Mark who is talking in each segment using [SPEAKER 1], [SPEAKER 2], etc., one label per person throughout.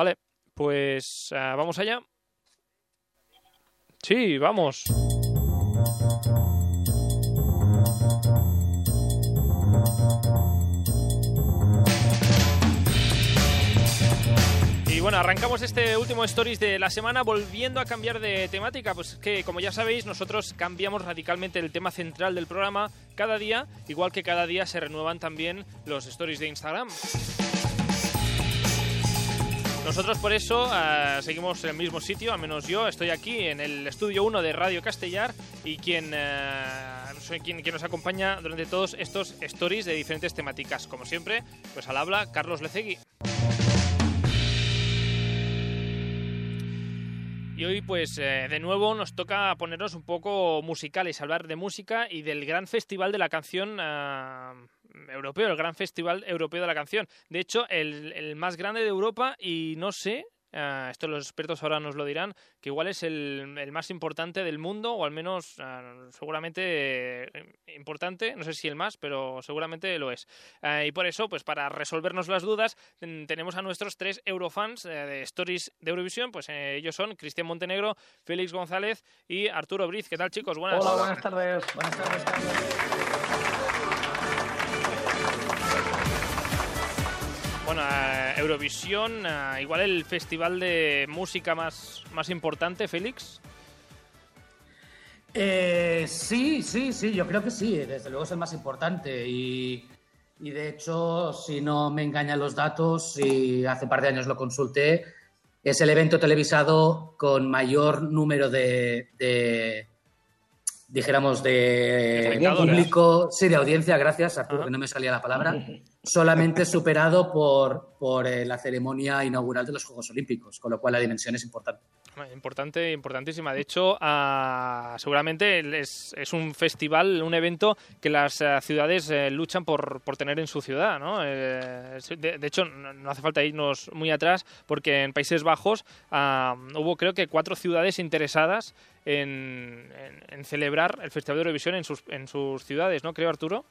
[SPEAKER 1] Vale, pues ah, vamos allá. Sí, vamos. Y bueno, arrancamos este último Stories de la semana volviendo a cambiar de temática, pues que como ya sabéis nosotros cambiamos radicalmente el tema central del programa cada día, igual que cada día se renuevan también los Stories de Instagram. Nosotros por eso uh, seguimos en el mismo sitio, al menos yo estoy aquí en el estudio 1 de Radio Castellar y quien, uh, soy quien, quien, nos acompaña durante todos estos stories de diferentes temáticas. Como siempre, pues al habla Carlos Lecegui. Y hoy, pues, eh, de nuevo nos toca ponernos un poco musicales, hablar de música y del gran festival de la canción uh, europeo, el gran festival europeo de la canción. De hecho, el, más grande de Europa y no sé, uh, esto los expertos ahora nos lo dirán, que igual es el, más importante del mundo, o al menos uh, seguramente eh, importante, no sé si el más, pero seguramente lo es. Y por eso, pues para resolvernos las dudas, tenemos a nuestros tres eurofans eh, de Stories de Eurovisión, pues eh, ellos son Cristian Montenegro, Félix González y Arturo Briz. ¿Qué tal chicos?
[SPEAKER 2] Buenas, Hola, buenas tardes. Buenas tardes,
[SPEAKER 1] Bueno, uh, Eurovisión, uh, igual el festival de música más, más importante, Félix.
[SPEAKER 2] Eh, sí, sí, sí, yo creo que sí, desde luego es el más importante y, y, de hecho, si no me engañan los datos, y hace un par de años lo consulté, es el evento televisado con mayor número de, de dijéramos, de, de público, sí, de audiencia, gracias, Arturo, que no me salía la palabra, solamente superado por, por eh, la ceremonia inaugural de los Juegos Olímpicos, con lo cual la dimensión es importante.
[SPEAKER 1] Importante, importantísima. De hecho, uh, seguramente es, es, un festival, un evento que las uh, ciudades uh, luchan por, por, tener en su ciudad. ¿no? Eh, de, hecho, no hace falta irnos muy atrás porque en Países Bajos hubo creo que cuatro ciudades interesadas en, en, en, celebrar el Festival de Eurovisión en sus, en sus ciudades, ¿no? Creo, Arturo.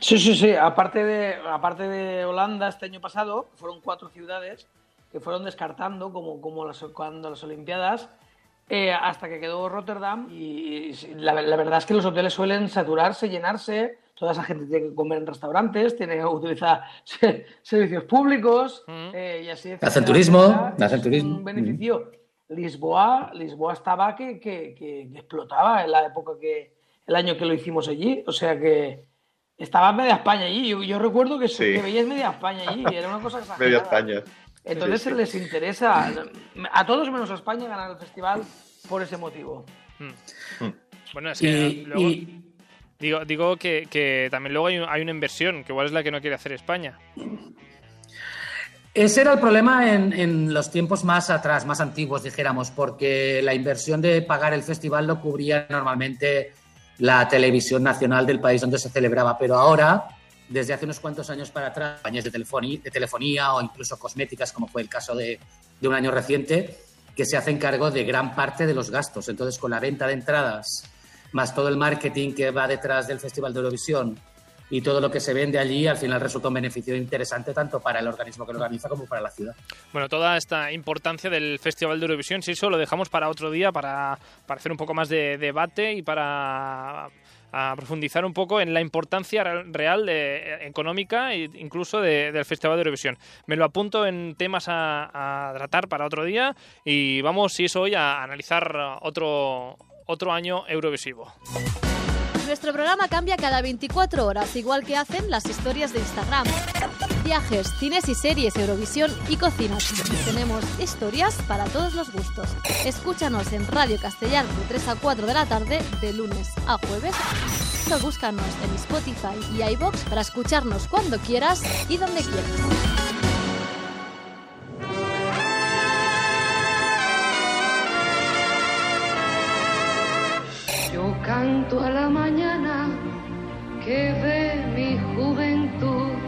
[SPEAKER 3] Sí, sí, sí. Aparte de, aparte de Holanda, este año pasado, fueron cuatro ciudades que fueron descartando como, como las, cuando las Olimpiadas eh, hasta que quedó Rotterdam y, y la, la, verdad es que los hoteles suelen saturarse, llenarse, toda esa gente tiene que comer en restaurantes, tiene que utilizar servicios públicos mm. eh, y así...
[SPEAKER 2] Hacen turismo, hacen turismo.
[SPEAKER 3] Un beneficio. Lisboa, Lisboa estaba que, que, que, explotaba en la época que, el año que lo hicimos allí, o sea que estaba media España allí, yo, yo recuerdo que, sí. que veías media España allí, era una cosa exagerada.
[SPEAKER 4] media España.
[SPEAKER 3] Entonces sí, sí. les interesa, a todos menos a España, ganar el festival por ese motivo.
[SPEAKER 1] Mm. Bueno, es que y, luego, y... digo, digo que, que, también luego hay, hay, una inversión, que igual es la que no quiere hacer España.
[SPEAKER 2] Ese era el problema en, en, los tiempos más atrás, más antiguos, dijéramos, porque la inversión de pagar el festival lo cubría normalmente la televisión nacional del país donde se celebraba, pero ahora desde hace unos cuantos años para atrás, compañías de telefonía, o incluso cosméticas, como fue el caso de, de, un año reciente, que se hacen cargo de gran parte de los gastos. Entonces, con la venta de entradas, más todo el marketing que va detrás del Festival de Eurovisión y todo lo que se vende allí, al final resulta un beneficio interesante tanto para el organismo que lo organiza como para la ciudad.
[SPEAKER 1] Bueno, toda esta importancia del Festival de Eurovisión, si eso lo dejamos para otro día, para, para hacer un poco más de debate y para a profundizar un poco en la importancia real de, económica e incluso de, del Festival de Eurovisión. Me lo apunto en temas a, a, tratar para otro día y vamos, si es hoy, a analizar otro, otro año Eurovisivo.
[SPEAKER 5] Nuestro programa cambia cada 24 horas, igual que hacen las historias de Instagram. Viajes, cines y series, Eurovisión y cocinas. Tenemos historias para todos los gustos. Escúchanos en Radio Castellar de 3 a 4 de la tarde, de lunes a jueves. O búscanos en Spotify y iBox para escucharnos cuando quieras y donde quieras.
[SPEAKER 6] Canto a la mañana que ve mi juventud.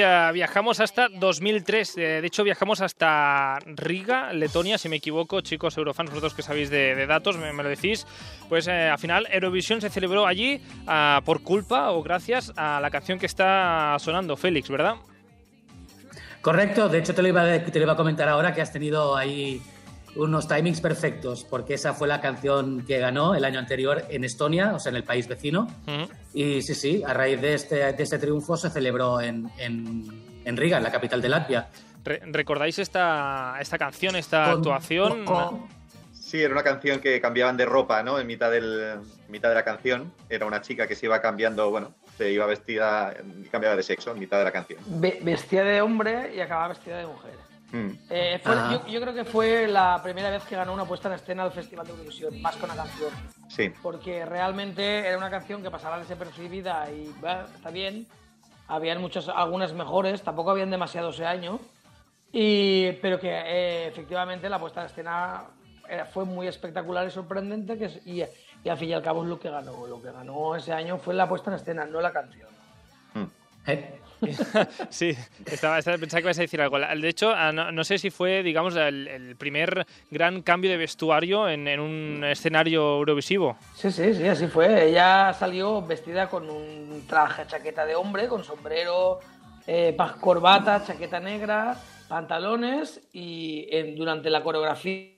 [SPEAKER 1] Eh, viajamos hasta 2003. eh, de hecho, viajamos hasta Riga, Letonia, si me equivoco, chicos eurofans, vosotros que sabéis de, datos, me, lo decís. Pues eh, al final, Eurovisión se celebró allí ah, por culpa o gracias a la canción que está sonando, Félix, ¿verdad?
[SPEAKER 2] Correcto, de hecho te lo, iba te lo iba a comentar ahora que has tenido ahí unos timings perfectos, porque esa fue la canción que ganó el año anterior en Estonia, o sea, en el país vecino. Y sí, sí, a raíz de este, de este triunfo se celebró en, en, en Riga, en la capital de Latvia.
[SPEAKER 1] Re- ¿Recordáis esta, esta canción, esta
[SPEAKER 2] Con-
[SPEAKER 1] actuación?
[SPEAKER 2] con-
[SPEAKER 4] Sí, era una canción que cambiaban de ropa, ¿no? En mitad, del, mitad de la canción. Era una chica que se iba cambiando, bueno, se iba vestida y cambiaba de sexo en mitad de la canción.
[SPEAKER 3] Ve- vestía de hombre y acababa vestida de mujer.
[SPEAKER 4] Mm.
[SPEAKER 3] Eh, fue- yo, yo creo que fue la primera vez que ganó una puesta en escena al Festival de Eurovisión, más que una canción.
[SPEAKER 4] Sí,
[SPEAKER 3] Porque realmente era una canción que pasaba desapercibida y bah, está bien. Habían muchas, algunas mejores, tampoco habían demasiado ese año. Y, pero que eh, efectivamente la puesta en escena era- fue muy espectacular y sorprendente. Que y, y al fin y al cabo es lo que ganó. Lo que ganó ese año fue la puesta en escena, no la canción.
[SPEAKER 4] Mm.
[SPEAKER 2] ¿eh?
[SPEAKER 1] Sí, estaba, estaba- pensaba que ibas a decir algo. De hecho, ah, no, sé si fue, digamos, el, primer gran cambio de vestuario en, un escenario eurovisivo.
[SPEAKER 3] Sí, sí, sí, así fue. Ella salió vestida con un traje, chaqueta de hombre, con sombrero, eh, corbata, chaqueta negra, pantalones y durante la coreografía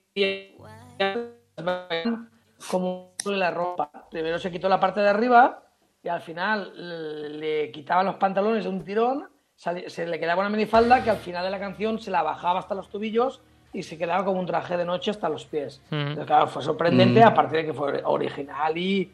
[SPEAKER 3] como la ropa. Primero se quitó la parte de arriba y al final le, quitaban los pantalones de un tirón, se le quedaba una minifalda que al final de la canción se la bajaba hasta los tobillos y se quedaba como un traje de noche hasta los pies.
[SPEAKER 1] Ujú.
[SPEAKER 3] Entonces, claro, fue sorprendente,
[SPEAKER 2] Mm.
[SPEAKER 3] aparte de que fue original y,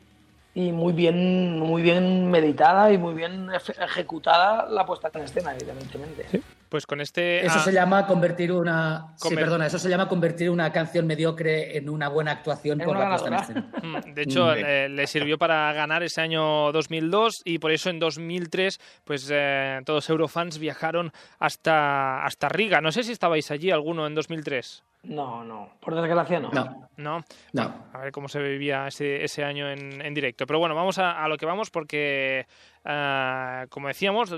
[SPEAKER 3] y muy bien muy bien meditada y muy bien ejecutada la puesta en escena, evidentemente.
[SPEAKER 1] Pues con este...
[SPEAKER 2] Eso
[SPEAKER 1] ah,
[SPEAKER 2] se llama convertir una. Sí, perdona, eso se llama convertir una canción mediocre en una buena actuación
[SPEAKER 3] En
[SPEAKER 2] por la puesta en escena.
[SPEAKER 1] Mm, De hecho,
[SPEAKER 4] Sí.
[SPEAKER 1] le, le sirvió para ganar ese año 2002 y por eso en 2003, pues eh, todos eurofans viajaron hasta, hasta Riga. No sé si estabais allí alguno en 2003.
[SPEAKER 3] No, no, por desgracia no.
[SPEAKER 2] No,
[SPEAKER 1] ¿No?
[SPEAKER 2] no.
[SPEAKER 1] A ver cómo se vivía ese, ese año en, en directo. Pero bueno, vamos a, a lo que vamos porque, ah, como decíamos,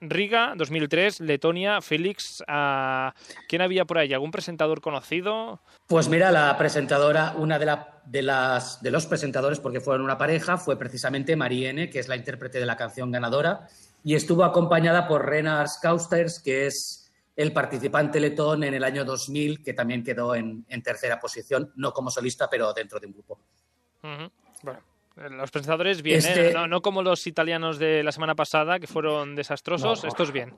[SPEAKER 1] Riga 2003, Letonia, Félix, ah, ¿quién había por ahí? ¿Algún presentador conocido?
[SPEAKER 2] Pues mira, la presentadora, una de, la- de las, de los presentadores, porque fueron una pareja, fue precisamente Mariene, que es la intérprete de la canción ganadora, y estuvo acompañada por Renars Kausters, que es el participante letón en el año 2000, que también quedó en, en tercera posición, no como solista, pero dentro de un grupo.
[SPEAKER 1] Bueno, los presentadores bien,
[SPEAKER 2] Este-
[SPEAKER 1] ¿eh? no, no como los italianos de la semana pasada, que fueron desastrosos.
[SPEAKER 3] No.
[SPEAKER 1] Estos bien.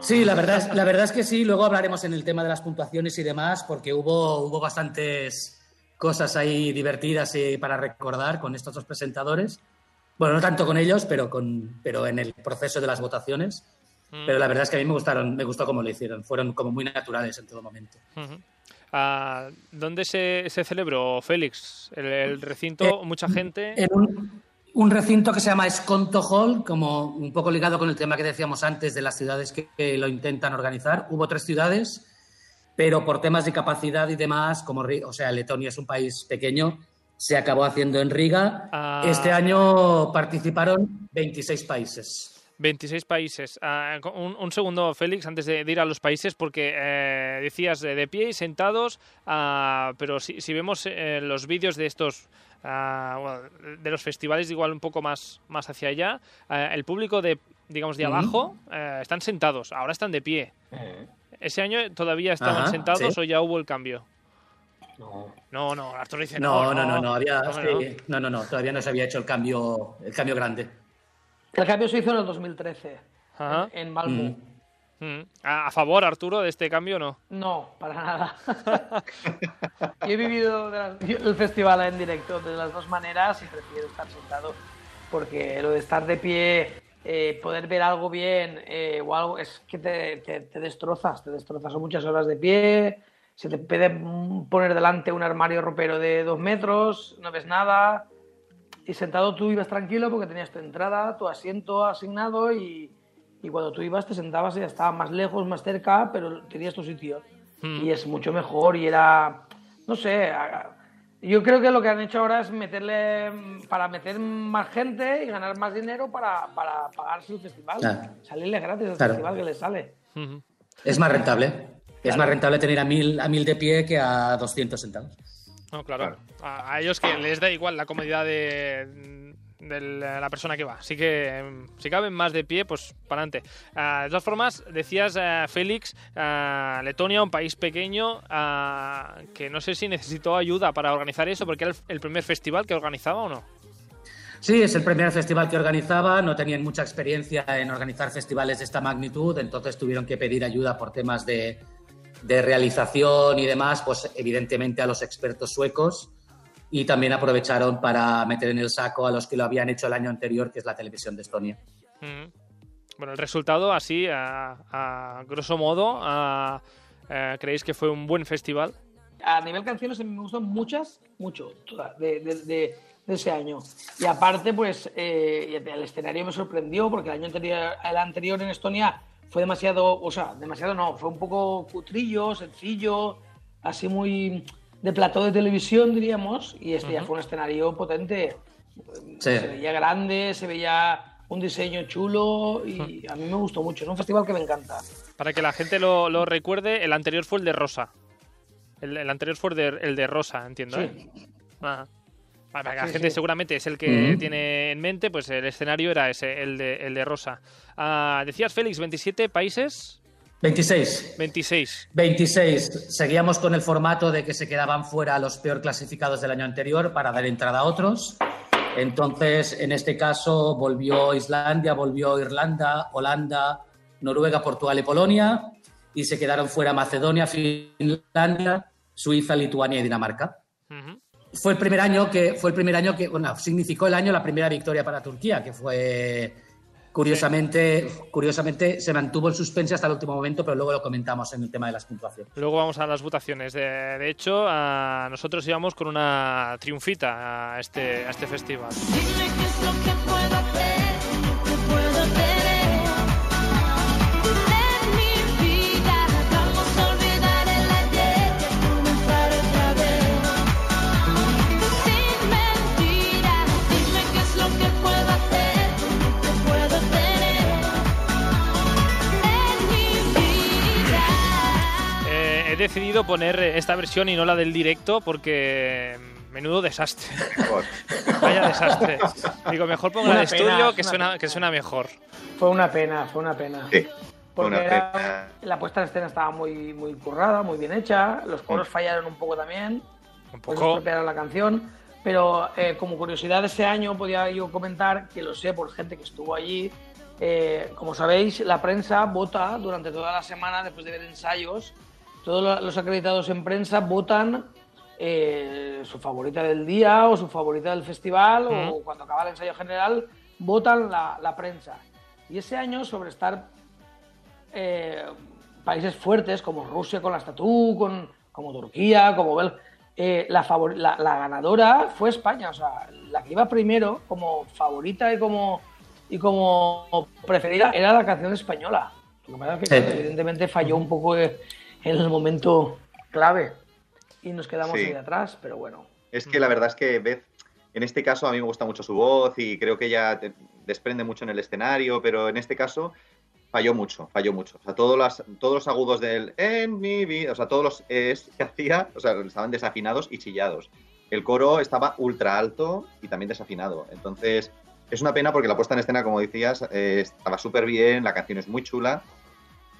[SPEAKER 2] Sí, la verdad, es, la verdad es que sí. Luego hablaremos en el tema de las puntuaciones y demás, porque hubo, hubo bastantes cosas ahí divertidas y para recordar con estos dos presentadores. Bueno, no tanto con ellos, pero, con, pero en el proceso de las votaciones.
[SPEAKER 1] Mm,
[SPEAKER 2] Pero la verdad es que a mí me gustaron, me gustó cómo lo hicieron. Fueron como muy naturales en todo momento.
[SPEAKER 1] Ah, ¿Dónde se, se celebró, Félix? ¿El, el recinto? ¿Mucha gente?
[SPEAKER 2] En un, un recinto que se llama Esconto Hall, como un poco ligado con el tema que decíamos antes de las ciudades que, que lo intentan organizar. Hubo tres ciudades, pero por temas de capacidad y demás, como o sea, Letonia es un país pequeño, se acabó haciendo en Riga.
[SPEAKER 1] Ah.
[SPEAKER 2] Este año participaron 26 países.
[SPEAKER 1] 26 países. Ah, un, un segundo, Félix, antes de, de ir a los países, porque eh, decías de pie y sentados, ah, pero si, si vemos eh, los vídeos de estos, ah, bueno, de los festivales, igual un poco más, más hacia allá, el público de, digamos, de
[SPEAKER 2] Ujú.
[SPEAKER 1] abajo eh, están sentados, ahora están de pie. ¿Ese año todavía estaban sentados
[SPEAKER 2] sí.
[SPEAKER 1] o ya hubo el cambio?
[SPEAKER 3] No.
[SPEAKER 1] No, no, Arturo dice
[SPEAKER 2] No, no, no, no, había, no, no, no, todavía no se había hecho el cambio, el cambio grande.
[SPEAKER 3] El cambio se hizo en el 2013,
[SPEAKER 1] Ajá.
[SPEAKER 3] en, en Malmö.
[SPEAKER 1] Mm. ¿A, favor, Arturo, de este cambio o no?
[SPEAKER 3] No, para nada. Yo he vivido el festival en directo de las dos maneras y prefiero estar sentado porque lo de estar de pie, eh, poder ver algo bien eh, o algo, es que te, te- te destrozas, te destrozas. Son muchas horas de pie, se te puede mm, poner delante un armario ropero de dos metros, no ves nada. Y sentado tú ibas tranquilo porque tenías tu entrada, tu asiento asignado y, y cuando tú ibas te sentabas y ya estaba más lejos, más cerca, pero tenías tu sitio.
[SPEAKER 1] Mm.
[SPEAKER 3] Y es mucho mejor y era, no sé, Yo creo que lo que han hecho ahora es meterle para meter más gente y ganar más dinero para, para pagarse el festival.
[SPEAKER 2] Claro.
[SPEAKER 3] Salirle gratis al
[SPEAKER 2] Claro.
[SPEAKER 3] festival que les sale.
[SPEAKER 2] Es más rentable. Es más rentable tener a mil, a mil de pie que a 200 sentados.
[SPEAKER 1] No, claro.
[SPEAKER 4] Claro.
[SPEAKER 1] A, a ellos que les da igual la comodidad de, de la persona que va. Así que si caben más de pie, pues para adelante. Ah, de todas formas, decías, eh, Félix, ah, Letonia, un país pequeño, ah, que no sé si necesitó ayuda para organizar eso, porque era el, el primer festival que organizaba o no.
[SPEAKER 2] Sí, es el primer festival que organizaba, no tenían mucha experiencia en organizar festivales de esta magnitud, entonces tuvieron que pedir ayuda por temas de, de realización y demás, pues evidentemente a los expertos suecos y también aprovecharon para meter en el saco a los que lo habían hecho el año anterior, que es la televisión de Estonia.
[SPEAKER 1] Ujú. Bueno, el resultado, así, a, a grosso modo, a- eh, ¿creéis que fue un buen festival?
[SPEAKER 3] A nivel canciones a me gustan muchas, mucho, todas, de, de- de- de ese año. Y aparte, pues eh, el escenario me sorprendió porque el año anterior, el anterior en Estonia fue demasiado, o sea, demasiado no, fue un poco cutrillo, sencillo, así muy de plató de televisión, diríamos, y este ya fue un escenario potente.
[SPEAKER 2] Sí.
[SPEAKER 3] Se veía grande, se veía un diseño chulo y a mí me gustó mucho. Es un festival que me encanta.
[SPEAKER 1] Para que la gente lo, lo recuerde, el anterior fue el de Rosa. El, el anterior fue el de, el de Rosa, entiendo.
[SPEAKER 3] Sí.
[SPEAKER 1] ¿eh? Ajá. Vale, para que la
[SPEAKER 3] Sí,
[SPEAKER 1] gente
[SPEAKER 3] sí.
[SPEAKER 1] seguramente es el que tiene en mente, pues el escenario era ese, el de, el de Rosa. Ah, decías, Félix, 27 países,
[SPEAKER 2] 26.
[SPEAKER 1] 26.
[SPEAKER 2] 26. Seguíamos con el formato de que se quedaban fuera los peor clasificados del año anterior para dar entrada a otros. Entonces, en este caso, volvió Islandia, volvió Irlanda, Holanda, Noruega, Portugal y Polonia. Y se quedaron fuera Macedonia, Finlandia, Suiza, Lituania y Dinamarca.
[SPEAKER 1] Ujú.
[SPEAKER 2] Fue el primer año que, fue el primer año que, bueno, significó el año la primera victoria para Turquía, que fue curiosamente, curiosamente se mantuvo el suspense hasta el último momento, pero luego lo comentamos en el tema de las puntuaciones.
[SPEAKER 1] Luego vamos a las votaciones. De, de hecho, ah, nosotros íbamos con una triunfita a este, a este festival.
[SPEAKER 6] Dime qué es lo que
[SPEAKER 1] decidido poner esta versión y no la del directo porque menudo desastre. Vaya desastre. Digo, mejor pongo la de
[SPEAKER 3] pena,
[SPEAKER 1] estudio
[SPEAKER 3] es
[SPEAKER 1] que suena,
[SPEAKER 3] pena.
[SPEAKER 1] que suena mejor.
[SPEAKER 3] Fue una pena, fue una pena.
[SPEAKER 4] Sí. Fue
[SPEAKER 3] Porque
[SPEAKER 4] una
[SPEAKER 3] era-
[SPEAKER 4] pena.
[SPEAKER 3] la puesta en escena estaba muy, muy currada, muy bien hecha. Los coros
[SPEAKER 4] Mm.
[SPEAKER 3] fallaron un poco también.
[SPEAKER 1] Un
[SPEAKER 3] Pues
[SPEAKER 1] poco.
[SPEAKER 3] la canción. Pero eh, como curiosidad ese año podía yo comentar, que lo sé por gente que estuvo allí, eh, como sabéis, la prensa vota durante toda la semana después de ver ensayos. Todos lo- los acreditados en prensa votan eh, su favorita del día o su favorita del festival o
[SPEAKER 1] Ujú.
[SPEAKER 3] cuando acaba el ensayo general, votan la, la prensa. Y ese año, sobre estar eh, países fuertes como Rusia con la Estatú, con, como Turquía, como Bel eh, la, favor- la, la ganadora fue España, o sea, la que iba primero como favorita y como, y como preferida era la canción española. Lo que pasa es que
[SPEAKER 2] Sí.
[SPEAKER 3] evidentemente falló un poco eh, en el momento clave y nos quedamos
[SPEAKER 4] Sí.
[SPEAKER 3] ahí atrás, pero bueno.
[SPEAKER 4] Es que la verdad es que Beth, en este caso a mí me gusta mucho su voz y creo que ella desprende mucho en el escenario, pero en este caso falló mucho, falló mucho. O sea, todos, las, todos los agudos del en mi vida, o sea, todos los es que hacía, o sea, estaban desafinados y chillados. El coro estaba ultra alto y también desafinado. Entonces, es una pena porque la puesta en escena, como decías, eh, estaba súper bien, la canción es muy chula.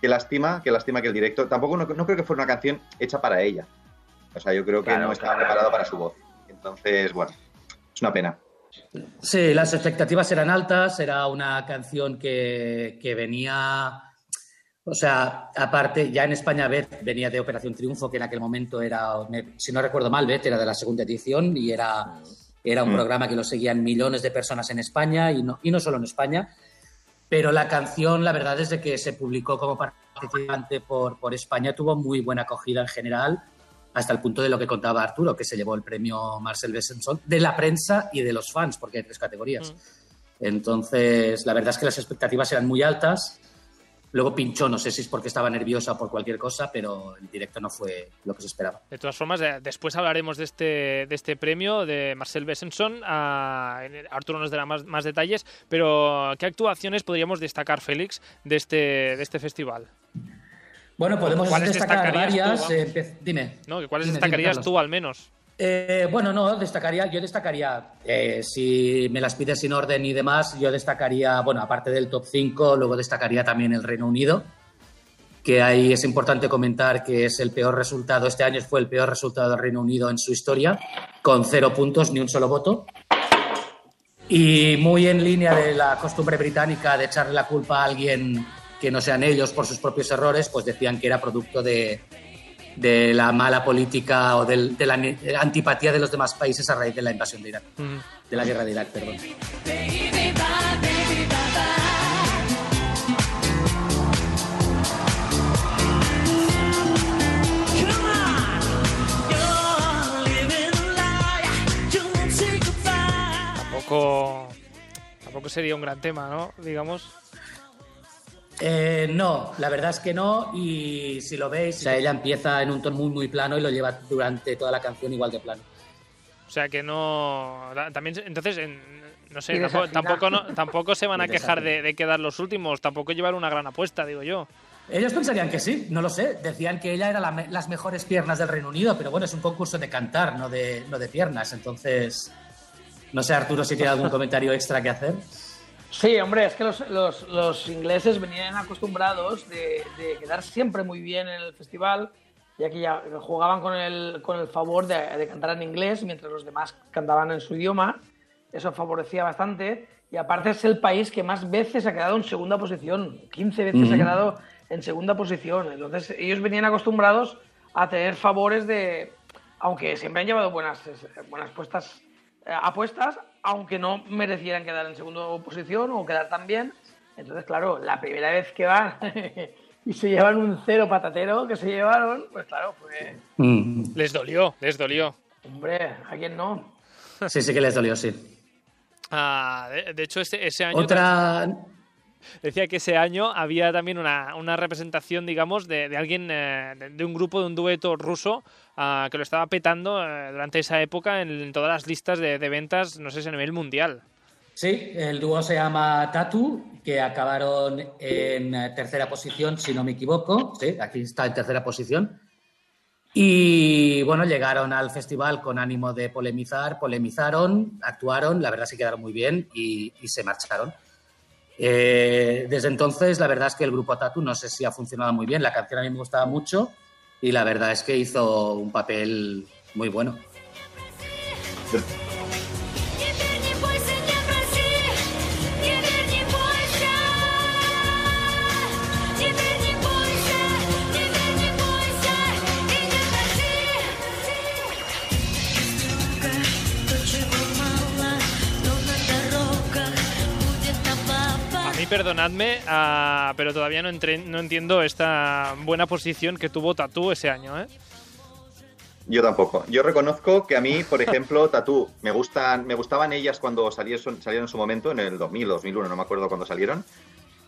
[SPEAKER 4] Qué lástima, qué lástima que el director. Tampoco no, no creo que fuera una canción hecha para ella. O sea, yo creo que
[SPEAKER 3] Claro,
[SPEAKER 4] no estaba
[SPEAKER 3] claro.
[SPEAKER 4] preparado para su voz. Entonces, bueno, es una pena.
[SPEAKER 2] Sí, las expectativas eran altas, era una canción que, que venía, o sea, aparte, ya en España Beth venía de Operación Triunfo, que en aquel momento era, si no recuerdo mal, Beth era de la segunda edición y era, era un
[SPEAKER 4] Mm.
[SPEAKER 2] programa que lo seguían millones de personas en España y no, y no solo en España. Pero la canción, la verdad, desde que se publicó como participante por, por España, tuvo muy buena acogida en general, hasta el punto de lo que contaba Arturo, que se llevó el premio Marcel Besançon de la prensa y de los fans, porque hay tres categorías. Entonces, la verdad es que las expectativas eran muy altas Luego pinchó, no sé si es porque estaba nerviosa o por cualquier cosa, pero el directo no fue lo que se esperaba.
[SPEAKER 1] De todas formas, eh, después hablaremos de este, de este premio de Marcel Bessenson. A, Arturo nos dará más, más detalles, pero ¿qué actuaciones podríamos destacar, Félix, de este, de este festival?
[SPEAKER 2] Bueno, podemos
[SPEAKER 1] ¿Cuáles
[SPEAKER 2] destacar varias.
[SPEAKER 1] tú,
[SPEAKER 2] eh, dime.
[SPEAKER 1] ¿no? ¿Cuáles
[SPEAKER 2] Dime, dime,
[SPEAKER 1] destacarías
[SPEAKER 2] Carlos.
[SPEAKER 1] tú al menos?
[SPEAKER 2] Eh, bueno, no, destacaría, yo destacaría, eh, si me las pides sin orden y demás, yo destacaría, bueno, aparte del top 5, luego destacaría también el Reino Unido, que ahí es importante comentar que es el peor resultado, este año fue el peor resultado del Reino Unido en su historia, con cero puntos, ni un solo voto. Y muy en línea de la costumbre británica de echarle la culpa a alguien que no sean ellos por sus propios errores, pues decían que era producto de, de la mala política o del- de la ne- antipatía de los demás países a raíz de la invasión de Irak, de la guerra de Irak, perdón.
[SPEAKER 1] Tampoco, tampoco sería un gran tema, ¿no? Digamos.
[SPEAKER 2] Eh, no, la verdad es que no, y si lo veis, o sea, ella empieza en un tono muy, muy plano y lo lleva durante toda la canción igual de plano.
[SPEAKER 1] O sea que no. También, entonces, en- no sé, tampoco, tampoco, no- tampoco se van a quejar de, quedar los últimos, tampoco llevar una gran apuesta, digo yo.
[SPEAKER 2] Ellos pensarían que sí, no lo sé. Decían que ella era la las mejores piernas del Reino Unido, pero bueno, es un concurso de cantar, no de, no de piernas. Entonces, no sé, Arturo, si tiene algún comentario extra que hacer.
[SPEAKER 3] Sí, hombre, es que los, los- los ingleses venían acostumbrados de, de quedar siempre muy bien en el festival, ya que ya jugaban con el, con el favor de, de cantar en inglés mientras los demás cantaban en su idioma. Eso favorecía bastante. Y aparte es el país que más veces ha quedado en segunda posición. 15 veces ha quedado en segunda posición. Entonces ellos venían acostumbrados a tener favores de... Aunque siempre han llevado buenas, buenas puestas, eh, apuestas, aunque no merecieran quedar en segunda posición o quedar tan bien. Entonces, claro, la primera vez que van y se llevan un cero patatero que se llevaron, pues claro, pues,
[SPEAKER 1] Les dolió, les dolió.
[SPEAKER 3] hombre, ¿a quién no?
[SPEAKER 2] Sí, sí que les dolió, sí.
[SPEAKER 1] Ah, de, de hecho, ese, ese año.
[SPEAKER 2] Otra.
[SPEAKER 1] Decía que ese año había también una, una representación, digamos, de, de alguien, eh, de, un grupo, de un dueto ruso ah, que lo estaba petando eh, durante esa época en, todas las listas de, de ventas, no sé si a nivel mundial.
[SPEAKER 2] Sí, el dúo se llama Tatu, que acabaron en tercera posición, si no me equivoco. Sí, aquí está en tercera posición. Y bueno, llegaron al festival con ánimo de polemizar, polemizaron, actuaron, la verdad se quedaron muy bien y se marcharon. Eh, desde entonces, la verdad es que el grupo Tatu no sé si ha funcionado muy bien. La canción a mí me gustaba mucho y la verdad es que hizo un papel muy bueno.
[SPEAKER 1] perdonadme, ah, pero todavía no, no entiendo esta buena posición que tuvo Tatú ese año, ¿eh?
[SPEAKER 4] Yo tampoco. Yo reconozco que a mí, por ejemplo, Tatú, me gustan, me gustaban ellas cuando salieron, en su momento, en el 2000 o 2001, no me acuerdo cuándo salieron.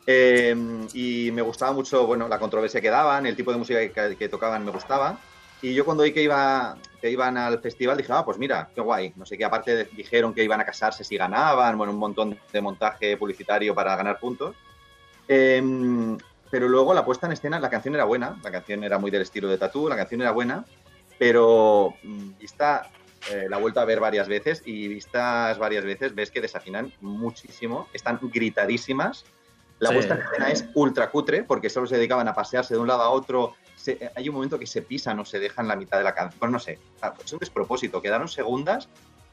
[SPEAKER 4] Eh, y me gustaba mucho, bueno, la controversia que daban, el tipo de música que tocaban me gustaba. Y yo cuando oí que, iba, que iban al festival dije, ah, pues mira, qué guay. No sé qué, aparte de- dijeron que iban a casarse si ganaban, bueno, un montón de montaje publicitario para ganar puntos. Eh, pero luego la puesta en escena, la canción era buena, la canción era muy del estilo de Tatú, la canción era buena, pero mm, vista, eh, la he vuelto a ver varias veces y vistas varias veces ves que desafinan muchísimo, están gritadísimas. La
[SPEAKER 2] Sí.
[SPEAKER 4] puesta en escena es ultra cutre porque solo se dedicaban a pasearse de un lado a otro. Se- eh, hay un momento que se pisan o se dejan la mitad de la canción. Bueno, no sé, ah, es un despropósito. Quedaron segundas,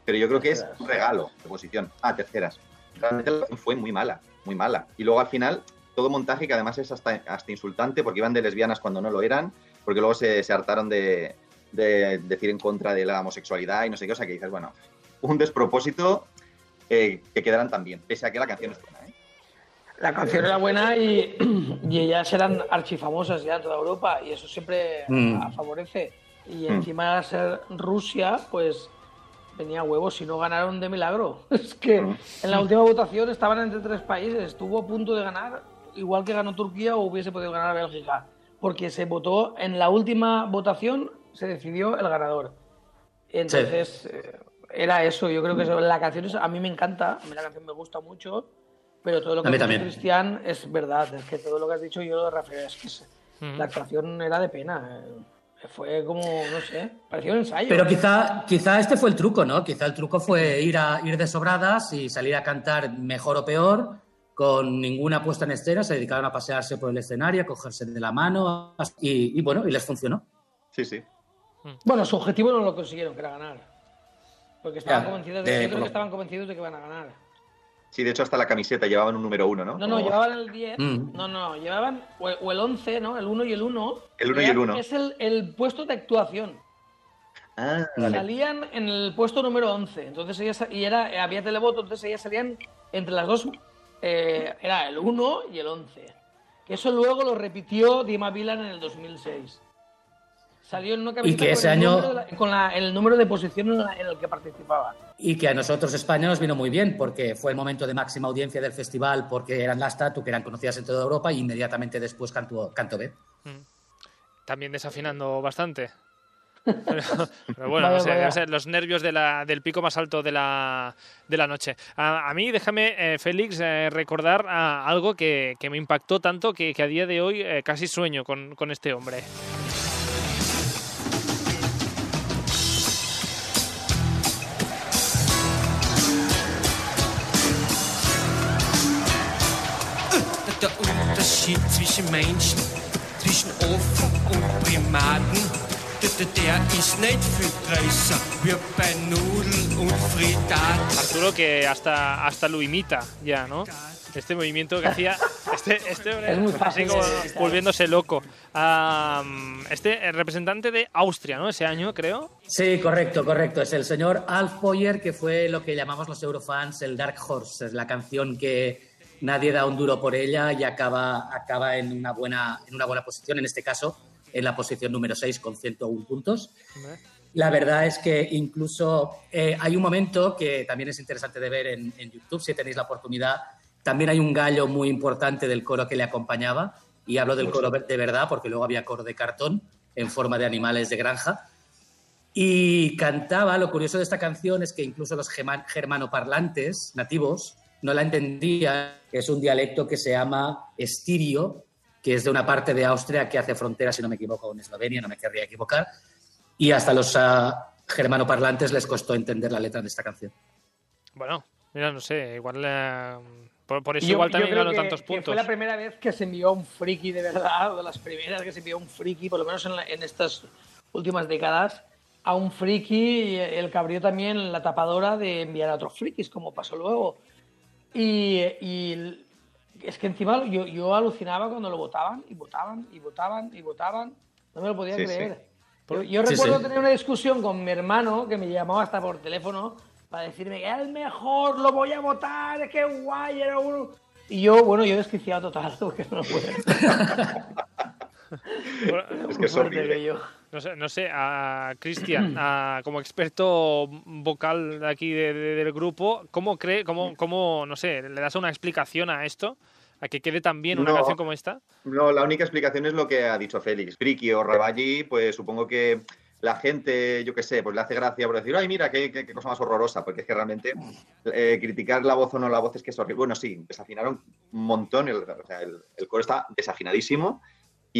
[SPEAKER 4] pero yo creo que es un regalo de posición. Ah, terceras. Realmente la canción fue muy mala, muy mala. Y luego al final, todo montaje que además es hasta, hasta insultante porque iban de lesbianas cuando no lo eran, porque luego se, se hartaron de, de decir en contra de la homosexualidad y no sé qué. O sea, que dices, bueno, un despropósito eh, que quedaran tan bien, pese a que la canción es buena.
[SPEAKER 3] La canción era buena y, y ellas eran archifamosas ya en toda Europa y eso siempre
[SPEAKER 2] Mm.
[SPEAKER 3] favorece. Y
[SPEAKER 4] Mm.
[SPEAKER 3] encima de ser Rusia, pues tenía huevos y no ganaron de milagro. Es que
[SPEAKER 4] Mm.
[SPEAKER 3] en la última votación estaban entre tres países, estuvo a punto de ganar igual que ganó Turquía o hubiese podido ganar Bélgica, porque se votó en la última votación se decidió el ganador. Entonces eh, era eso, yo creo que eso, la canción es- a mí me encanta, a mí la canción me gusta mucho, pero todo lo que ha dicho. Cristian es verdad, es que todo lo que has dicho yo lo refiero, es que es- la actuación era de pena, eh, fue como, no sé, parecía un ensayo.
[SPEAKER 2] Pero quizá, quizá este fue el truco, ¿no? Quizá el truco fue ir, a, ir de sobradas y salir a cantar mejor o peor, con ninguna puesta en escena, se dedicaron a pasearse por el escenario, a cogerse de la mano y, y bueno, y les funcionó.
[SPEAKER 4] Sí, sí.
[SPEAKER 3] Bueno, su objetivo no lo consiguieron, que era ganar. Porque estaban
[SPEAKER 2] Ya,
[SPEAKER 3] convencidos de,
[SPEAKER 2] de-
[SPEAKER 3] yo creo
[SPEAKER 2] por-
[SPEAKER 3] que estaban convencidos de que iban a ganar.
[SPEAKER 4] Sí, de hecho hasta la camiseta llevaban un número uno, ¿no?
[SPEAKER 3] No, no,
[SPEAKER 4] Como-
[SPEAKER 3] llevaban el 10.
[SPEAKER 2] Mm.
[SPEAKER 3] No, no, llevaban o, el 11, ¿no? El 1 y el 1.
[SPEAKER 4] El uno y el uno.
[SPEAKER 3] Es el, el puesto de actuación.
[SPEAKER 4] Ah, vale.
[SPEAKER 3] Salían en el puesto número 11. Entonces ellas, y era, había televoto, entonces ellas salían entre las dos. eh, era el 1 y el 11. Que eso luego lo repitió Dima Vilan en el 2006. Salió en una camiseta
[SPEAKER 2] que
[SPEAKER 3] con,
[SPEAKER 2] ese
[SPEAKER 3] el,
[SPEAKER 2] año-
[SPEAKER 3] la- con la- el número de posición en, la- en el que participaba.
[SPEAKER 2] Y que a nosotros España nos vino muy bien, porque fue el momento de máxima audiencia del festival, porque eran las Tatu, que eran conocidas en toda Europa, y inmediatamente después Canto, Canto B.
[SPEAKER 1] También desafinando bastante. Pero, pero bueno,
[SPEAKER 3] Vaya,
[SPEAKER 1] no sé, ser los nervios de la- del pico más alto de la, de la noche. A, a mí, déjame, eh, Félix, eh, recordar ah, algo que, que me impactó tanto que, que a día de hoy eh, casi sueño con, con este hombre.
[SPEAKER 7] Unterschied zwischen Menschen, zwischen Offen und Primaten, der, der, der ist nicht viel größer wie bei Nudeln und Frittaten.
[SPEAKER 1] Arturo que hasta, hasta lo imita ya, ¿no? Este movimiento que hacía este, este hombre,
[SPEAKER 3] Es muy
[SPEAKER 1] así
[SPEAKER 3] fácil
[SPEAKER 1] como volviéndose loco. Ah, este eh, representante de Austria, ¿no? Ese año, creo.
[SPEAKER 2] Sí, correcto, correcto. Es el señor Alf Poyer, que fue lo que llamamos los Eurofans el Dark Horse. Es la canción que nadie da un duro por ella y acaba, acaba en, una buena, en una buena posición, en este caso en la posición número 6 con 101 puntos. La verdad es que incluso eh, hay un momento que también es interesante de ver en, en YouTube, si tenéis la oportunidad. También hay un gallo muy importante del coro que le acompañaba, y hablo del coro de verdad, porque luego había coro de cartón en forma de animales de granja. Y cantaba, lo curioso de esta canción es que incluso los germanoparlantes nativos no la entendían. Es un dialecto que se llama estirio, que es de una parte de Austria que hace frontera, si no me equivoco, con Eslovenia, no me querría equivocar. Y hasta los ah, germanoparlantes les costó entender la letra de esta canción.
[SPEAKER 1] Bueno, mira, no sé, igual. eh, por, por eso
[SPEAKER 3] Yo-
[SPEAKER 1] igual también ganó tantos puntos.
[SPEAKER 3] Fue la primera vez que se envió un friki de verdad, o de las primeras que se envió un friki, por lo menos en, la- en estas últimas décadas, a un friki y el cabrió también la tapadora de enviar a otros frikis, como pasó luego. Y, y es que encima yo, yo alucinaba cuando lo votaban y votaban y votaban y votaban. No me lo podía
[SPEAKER 4] Sí, sí.
[SPEAKER 3] creer. Yo, yo
[SPEAKER 2] Sí,
[SPEAKER 3] recuerdo
[SPEAKER 2] sí.
[SPEAKER 3] tener una discusión con mi hermano que me llamaba hasta por teléfono para decirme que el mejor, lo voy a votar, es que guay, era uno. Y yo, bueno, yo desquiciado total, porque no lo puedo.
[SPEAKER 1] Bueno,
[SPEAKER 4] Es que es
[SPEAKER 3] Muy fuerte
[SPEAKER 4] horrible.
[SPEAKER 1] No sé, no sé a Cristian, como experto vocal aquí de- de- del grupo, ¿cómo cree, cómo, cómo, no sé, le das una explicación a esto? ¿A que quede tan bien una
[SPEAKER 4] No.
[SPEAKER 1] canción como esta?
[SPEAKER 4] No, la única explicación es lo que ha dicho Félix. Friki o Ravalli, pues supongo que la gente, yo qué sé, pues le hace gracia por decir, ay, mira, qué, qué- qué cosa más horrorosa, porque es que realmente eh, criticar la voz o no la voz es que es horrible. Bueno, sí, desafinaron un montón, el, o sea, el, el coro está desafinadísimo.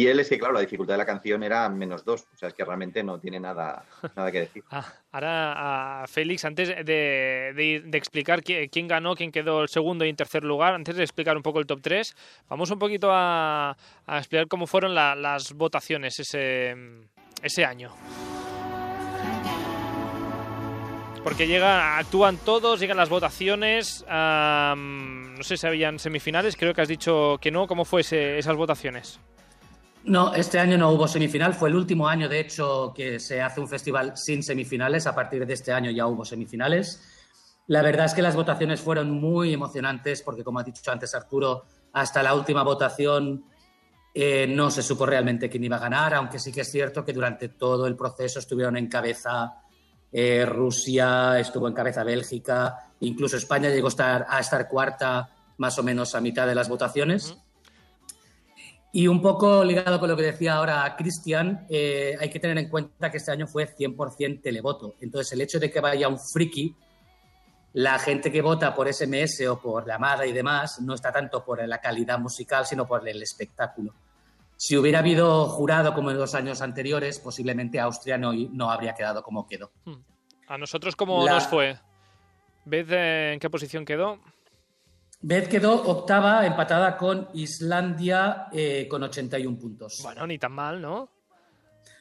[SPEAKER 4] Y él es que, claro, la dificultad de la canción era menos dos. O sea, es que realmente no tiene nada, nada que decir.
[SPEAKER 1] Ah, ahora, a Félix, antes de, de explicar qui- quién ganó, quién quedó el segundo y en tercer lugar, antes de explicar un poco el top 3, vamos un poquito a, a explicar cómo fueron la- las votaciones ese, ese año. Porque llega, actúan todos, llegan las votaciones. no sé si habían semifinales, creo que has dicho que no. ¿Cómo fue esas votaciones?
[SPEAKER 2] No, este año no hubo semifinal. Fue el último año, de hecho, que se hace un festival sin semifinales. A partir de este año ya hubo semifinales. La verdad es que las votaciones fueron muy emocionantes porque, como ha dicho antes Arturo, hasta la última votación eh, no se supo realmente quién iba a ganar, aunque sí que es cierto que durante todo el proceso estuvieron en cabeza eh, Rusia, estuvo en cabeza Bélgica, incluso España llegó a estar, a estar cuarta más o menos a mitad de las votaciones. Y un poco ligado con lo que decía ahora Cristian, eh, hay que tener en cuenta que este año fue 100% televoto. Entonces, el hecho de que vaya un friki, la gente que vota por SMS o por llamada y demás, no está tanto por la calidad musical, sino por el espectáculo. Si hubiera habido jurado como en los años anteriores, posiblemente Austria no, no habría quedado como quedó.
[SPEAKER 1] ¿A nosotros cómo
[SPEAKER 2] La-
[SPEAKER 1] nos fue? ¿Ves eh, en qué posición quedó?
[SPEAKER 2] Beth quedó octava, empatada con Islandia eh, con 81 puntos.
[SPEAKER 1] Bueno, ni tan mal, ¿no?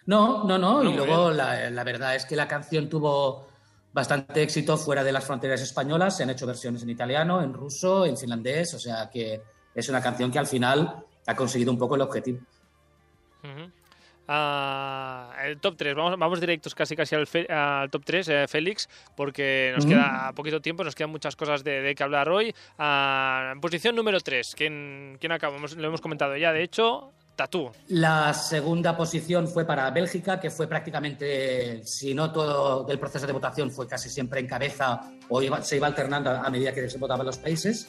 [SPEAKER 2] No, no, no.
[SPEAKER 1] No,
[SPEAKER 2] y luego la, la verdad es que la canción tuvo bastante éxito fuera de las fronteras españolas. Se han hecho versiones en italiano, en ruso, en finlandés. O sea que es una canción que al final ha conseguido un poco el objetivo.
[SPEAKER 1] El top 3, vamos, vamos directos casi casi al, fe- al top 3, Félix, porque nos queda poquito tiempo, nos quedan muchas cosas de, de que hablar hoy. Ah, en posición número 3, ¿quién, quién acaba? Hemos- lo hemos comentado ya, de hecho, Tatú.
[SPEAKER 2] La segunda posición fue para Bélgica, que fue prácticamente, si no todo del proceso de votación, fue casi siempre en cabeza o iba- se iba alternando a medida que se votaban los países,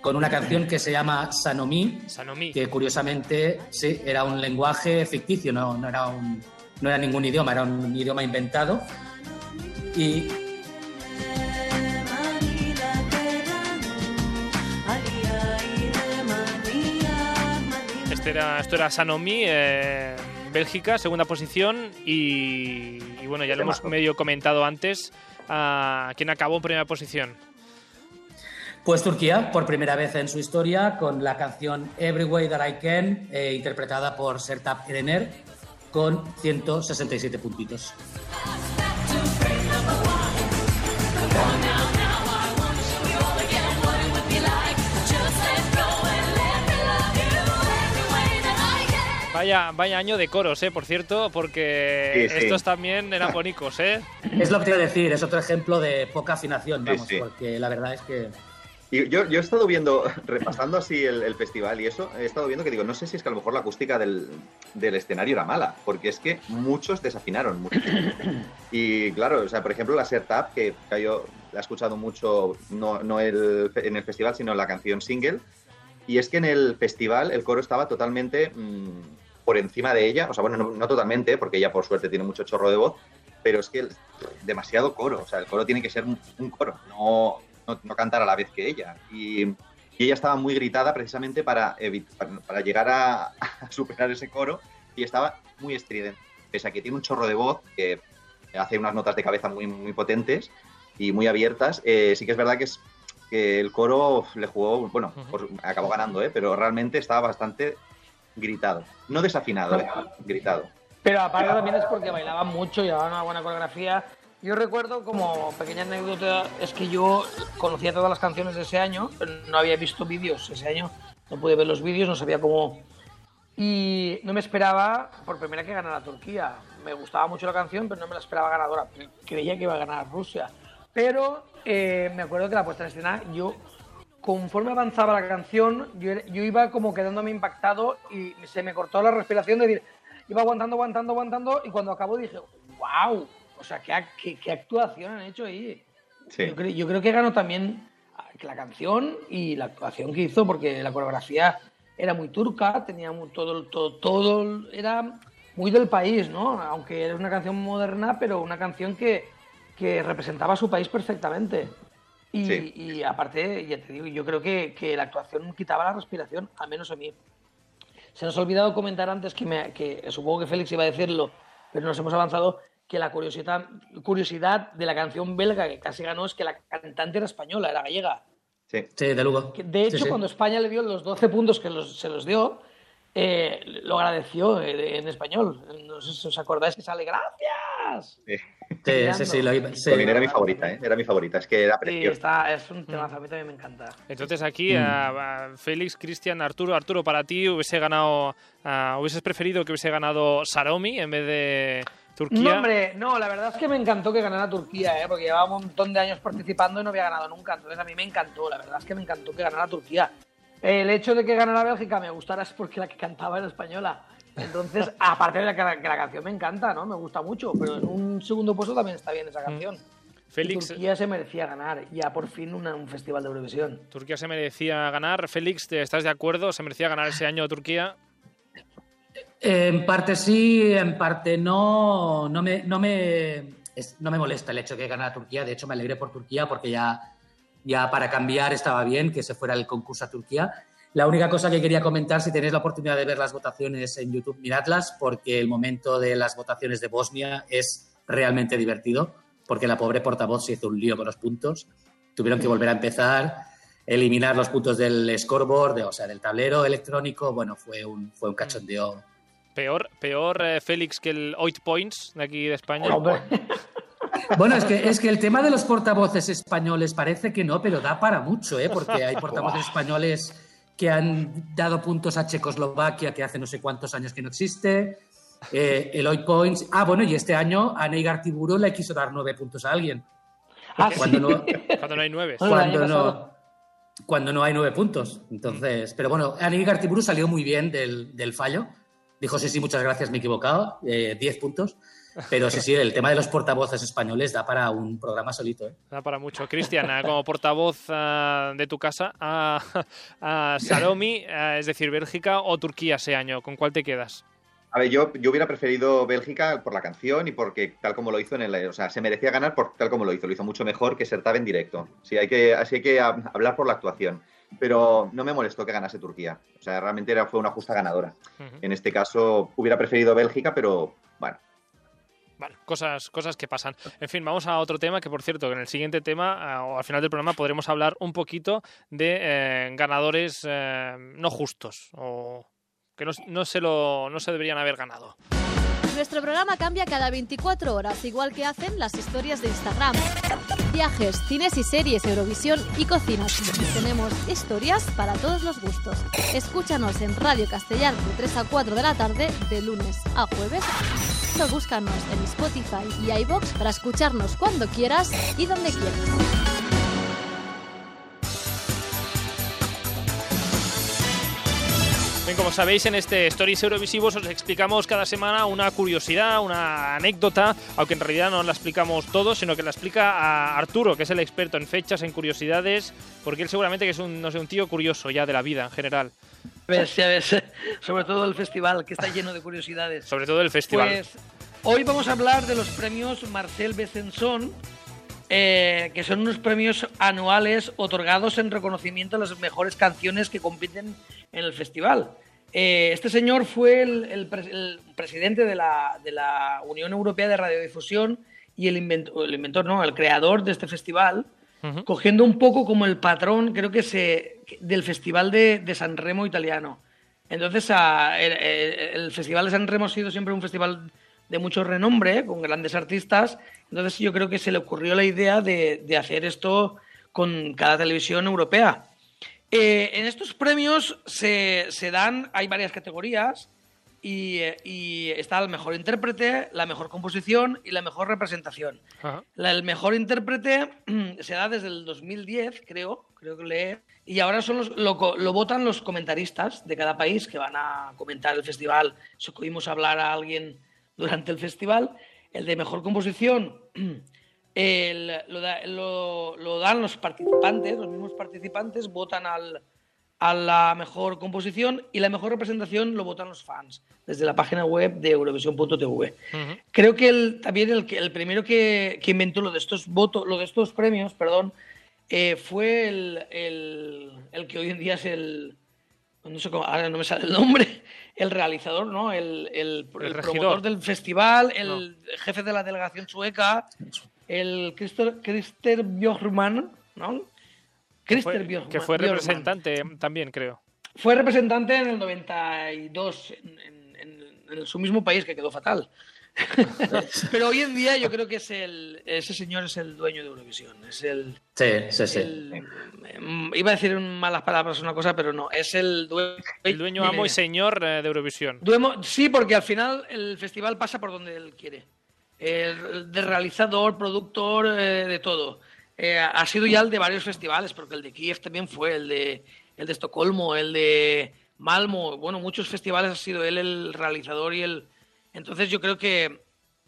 [SPEAKER 2] con una canción que se llama Sanomi,
[SPEAKER 1] Sanomi.
[SPEAKER 2] que curiosamente sí, era un lenguaje ficticio, no, no, era un, no era ningún idioma, era un idioma inventado. Y
[SPEAKER 1] Este era, esto era Sanomi, eh, Bélgica, segunda posición. Y, y bueno, ya lo hemos medio comentado antes. ¿Quién acabó en primera posición?
[SPEAKER 2] Pues Turquía, por primera vez en su historia, con la canción Every Way That I Can, eh, interpretada por Sertab Erener, con 167 puntitos.
[SPEAKER 1] Vaya, vaya año de coros, eh, por cierto, porque
[SPEAKER 4] Sí, sí.
[SPEAKER 1] estos también eran bonitos, ¿eh?
[SPEAKER 2] Es lo que te iba a decir, es otro ejemplo de poca afinación, vamos,
[SPEAKER 4] sí.
[SPEAKER 2] porque la verdad es que
[SPEAKER 4] Y yo, yo he estado viendo, repasando así el, el festival y eso, he estado viendo que digo, no sé si es que a lo mejor la acústica del, del escenario era mala, porque es que muchos desafinaron mucho. Y claro, o sea, por ejemplo, la Sertab, que que yo la he escuchado mucho, no, no el- en el festival, sino en la canción single, y es que en el festival el coro estaba totalmente mm, por encima de ella, o sea, bueno, no, no totalmente, porque ella por suerte tiene mucho chorro de voz, pero es que el- demasiado coro, o sea, el coro tiene que ser un, un coro, no, no, no cantar a la vez que ella. Y, y ella estaba muy gritada precisamente para, para, para llegar a, a superar ese coro y estaba muy estridente. Pese a que tiene un chorro de voz que hace unas notas de cabeza muy, muy potentes y muy abiertas, eh, sí que es verdad que, es, que el coro le jugó, bueno,
[SPEAKER 1] Ujú.
[SPEAKER 4] por- acabó ganando, ¿eh? pero realmente estaba bastante gritado. No desafinado, ¿eh? gritado.
[SPEAKER 3] Pero aparte también es porque bailaban mucho, llevaban una buena coreografía. Yo recuerdo como pequeña anécdota, es que yo conocía todas las canciones de ese año, no había visto vídeos ese año, no pude ver los vídeos, no sabía cómo... Y no me esperaba por primera que ganara Turquía. Me gustaba mucho la canción, pero no me la esperaba ganadora. Creía que iba a ganar Rusia. Pero eh, me acuerdo que la puesta en escena, yo conforme avanzaba la canción, yo, iba como quedándome impactado y se me cortó la respiración de decir, iba aguantando, aguantando, aguantando y cuando acabó dije, wow, o sea, qué, ac- qué, qué actuación han hecho ahí.
[SPEAKER 4] Sí.
[SPEAKER 3] Yo, creo, yo creo que ganó también ah, la canción y la actuación que hizo, porque la coreografía era muy turca, tenía todo, todo, todo, era muy del país, ¿no? Aunque era una canción moderna, pero una canción que, que representaba a su país perfectamente. Y,
[SPEAKER 4] Sí.
[SPEAKER 3] y aparte, ya te digo, yo creo que, que la actuación quitaba la respiración, al menos a mí. Se nos ha olvidado comentar antes que, me- que supongo que Félix iba a decirlo, pero nos hemos avanzado que la curiosidad, curiosidad de la canción belga que casi ganó es que la cantante era española, era gallega.
[SPEAKER 4] Sí.
[SPEAKER 2] Sí, de Lugo.
[SPEAKER 3] De hecho,
[SPEAKER 2] sí.
[SPEAKER 3] cuando España le dio los 12 puntos que los- se los dio, eh, lo agradeció eh, en español. No sé si os acordáis que sale ¡Gracias!
[SPEAKER 4] Sí.
[SPEAKER 2] Sí, sí, sí, lo sí.
[SPEAKER 4] Era mi favorita, ¿eh? Era mi favorita, es que era
[SPEAKER 3] Sí,
[SPEAKER 4] preciosa.
[SPEAKER 3] está, es un temazo, a mí también me encanta.
[SPEAKER 1] Entonces aquí, a- a Félix, Cristian, Arturo, Arturo, para ti hubiese ganado, hubieses preferido que hubiese ganado Saromi en vez de Turquía.
[SPEAKER 3] No, hombre, no, la verdad es que me encantó que ganara Turquía, ¿eh? porque llevaba un montón de años participando y no había ganado nunca. Entonces a mí me encantó, la verdad es que me encantó que ganara Turquía. El hecho de que ganara Bélgica me gustara es porque la que cantaba era española. Entonces, aparte de la que, la, que la canción me encanta, ¿no? Me gusta mucho, pero en un segundo puesto también está bien esa canción. Y
[SPEAKER 1] Félix,
[SPEAKER 3] Turquía se merecía ganar, ya por fin una- un festival de Eurovisión.
[SPEAKER 1] Turquía se merecía ganar. Félix, ¿te- ¿estás de acuerdo? ¿Se merecía ganar ese año Turquía?
[SPEAKER 2] En parte sí, en parte no. No me, no me, es- no me molesta el hecho de que ganara Turquía. De hecho, me alegré por Turquía porque ya, ya para cambiar estaba bien que se fuera el concurso a Turquía. La única cosa que quería comentar, si tenéis la oportunidad de ver las votaciones en YouTube, miradlas, porque el momento de las votaciones de Bosnia es realmente divertido, porque la pobre portavoz se hizo un lío con los puntos. Tuvieron que volver a empezar, eliminar los puntos del scoreboard, de- o sea, del tablero electrónico. Bueno, fue un, fue un cachondeo.
[SPEAKER 1] Peor, peor eh, Félix que el 8 Points de aquí de España.
[SPEAKER 2] Bueno, es que, es que el tema de los portavoces españoles parece que no, pero da para mucho, ¿eh? porque hay portavoces españoles que han dado puntos a Checoslovaquia, que hace no sé cuántos años que no existe. Eh, el Oid Points. Ah, bueno, y este año a Ney Gartiburu le quiso dar nueve puntos a alguien.
[SPEAKER 3] ah,
[SPEAKER 2] Cuando
[SPEAKER 3] sí.
[SPEAKER 2] no,
[SPEAKER 1] Cuando no hay nueve.
[SPEAKER 2] Cuando, no, cuando no hay nueve puntos. Entonces, pero bueno, Anil Gartiburu salió muy bien del, del fallo. Dijo, sí, sí, muchas gracias, me he equivocado. eh, diez puntos. Pero sí, sí, el tema de los portavoces españoles da para un programa solito. ¿eh?
[SPEAKER 1] Da para mucho. Cristian, eh, como portavoz ah, de tu casa, a, a Salomí, eh, es decir, Bélgica o Turquía ese año, ¿con cuál te quedas?
[SPEAKER 4] A ver, yo, yo hubiera preferido Bélgica por la canción y porque tal como lo hizo en el... O sea, se merecía ganar por tal como lo hizo. Lo hizo mucho mejor que Sertab en directo. Sí, hay que, así hay que hab- hablar por la actuación. Pero no me molestó que ganase Turquía. O sea, realmente era, fue una justa ganadora. En este caso hubiera preferido Bélgica, pero bueno.
[SPEAKER 1] Bueno, cosas, cosas que pasan. En fin, vamos a otro tema que, por cierto, en el siguiente tema, ah, o al final del programa, podremos hablar un poquito de eh, ganadores eh, no justos o que no, no se lo, no se deberían haber ganado.
[SPEAKER 5] Nuestro programa cambia cada 24 horas, igual que hacen las historias de Instagram. Viajes, cines y series, Eurovisión y cocina. Tenemos historias para todos los gustos. Escúchanos en Radio Castellar de 3 a 4 de la tarde, de lunes a jueves. O búscanos en Spotify y iBox para escucharnos cuando quieras y donde quieras.
[SPEAKER 1] Bien, como sabéis, en este Stories Eurovisivos os explicamos cada semana una curiosidad, una anécdota, aunque en realidad no la explicamos todos, sino que la explica a Arturo, que es el experto en fechas, en curiosidades, porque él seguramente que es un, no sé, un tío curioso ya de la vida en general,
[SPEAKER 3] A ver, sí, a ver, sobre todo el festival, que está lleno de curiosidades.
[SPEAKER 1] sobre todo el festival.
[SPEAKER 3] Pues hoy vamos a hablar de los premios Marcel Bezençon, eh, que son unos premios anuales otorgados en reconocimiento a las mejores canciones que compiten en el festival. Eh, este señor fue el, el pres- el presidente de la, de la Unión Europea de Radiodifusión y el inventor, el inventor, no, el creador de este festival, cogiendo un poco como el patrón, creo que se, del festival de, de San Remo italiano. Entonces, a- el Festival de San Remo ha sido siempre un festival de mucho renombre, con grandes artistas. Entonces, yo creo que se le ocurrió la idea de, de hacer esto con cada televisión europea. Eh, en estos premios se, se dan, hay varias categorías y, eh, y está el mejor intérprete, la mejor composición y la mejor representación. La- el mejor intérprete se da desde el 2010, creo, creo que leí, y ahora son los, lo, lo votan los comentaristas de cada país que van a comentar el festival. Si oímos hablar a alguien durante el festival, el de mejor composición el- lo, da- lo- lo dan los participantes, los mismos participantes votan al, a la mejor composición y la mejor representación lo votan los fans desde la página web de Eurovisión.tv. Creo que el, también el, que- el primero que, que inventó lo de estos votos, lo de estos premios, perdón, eh, fue el, el- el que hoy en día es el no sé cómo, ahora no me sale el nombre, el realizador, ¿no? El, el,
[SPEAKER 1] El
[SPEAKER 3] el
[SPEAKER 1] regidor.
[SPEAKER 3] promotor del festival, el jefe de la delegación sueca, el Christer, Christer Björkman, ¿no?
[SPEAKER 1] Que
[SPEAKER 3] Christer
[SPEAKER 1] fue,
[SPEAKER 3] Björkman-
[SPEAKER 1] que fue
[SPEAKER 3] Björkman.
[SPEAKER 1] representante también, creo.
[SPEAKER 3] Fue representante en el 92 en, en- en- en su mismo país, que quedó fatal. Pero hoy en día yo creo que es el, ese señor es el dueño de Eurovisión. Es el,
[SPEAKER 2] Sí, sí, sí.
[SPEAKER 3] el- mm, iba a decir en malas palabras una cosa, pero no. Es el dueño.
[SPEAKER 1] El dueño, amo y señor eh, de Eurovisión.
[SPEAKER 3] Duemo- sí, porque al final el festival pasa por donde él quiere. El, el de realizador, productor, eh, de todo. Eh, ha sido ya el de varios festivales, porque el de Kiev también fue, el de, el de Estocolmo, el de Malmo. Bueno, muchos festivales ha sido él el realizador y el. Entonces yo creo que,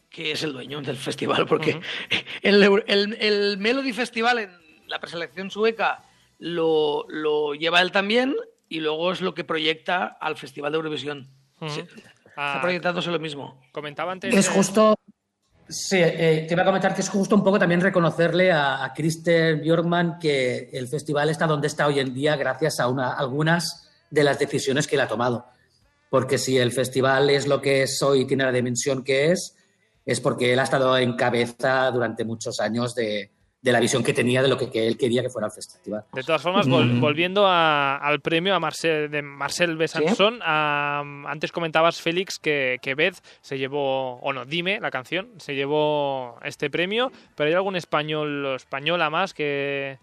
[SPEAKER 3] que es el dueño del festival, porque el, Euro- el, el Melody Festival en la preselección sueca lo, lo lleva él también y luego es lo que proyecta al Festival de Eurovisión.
[SPEAKER 1] Ah,
[SPEAKER 3] Está proyectándose lo mismo.
[SPEAKER 1] comentaba antes.
[SPEAKER 2] Es justo. Sí, eh, te iba a comentar que es justo un poco también reconocerle a, a Kristen Bjorkman que el festival está donde está hoy en día gracias a una, algunas de las decisiones que él ha tomado. Porque si el festival es lo que es hoy y tiene la dimensión que es, es porque él ha estado en cabeza durante muchos años de, de la visión que tenía de lo que, que él quería que fuera el festival.
[SPEAKER 1] De todas formas, vol-
[SPEAKER 2] Mm.
[SPEAKER 1] volviendo a- al premio a Marcel, de Marcel Besançon, a- antes comentabas, Félix, que, que Beth se llevó, o no, dime la canción, se llevó este premio, pero ¿hay algún español o española más que,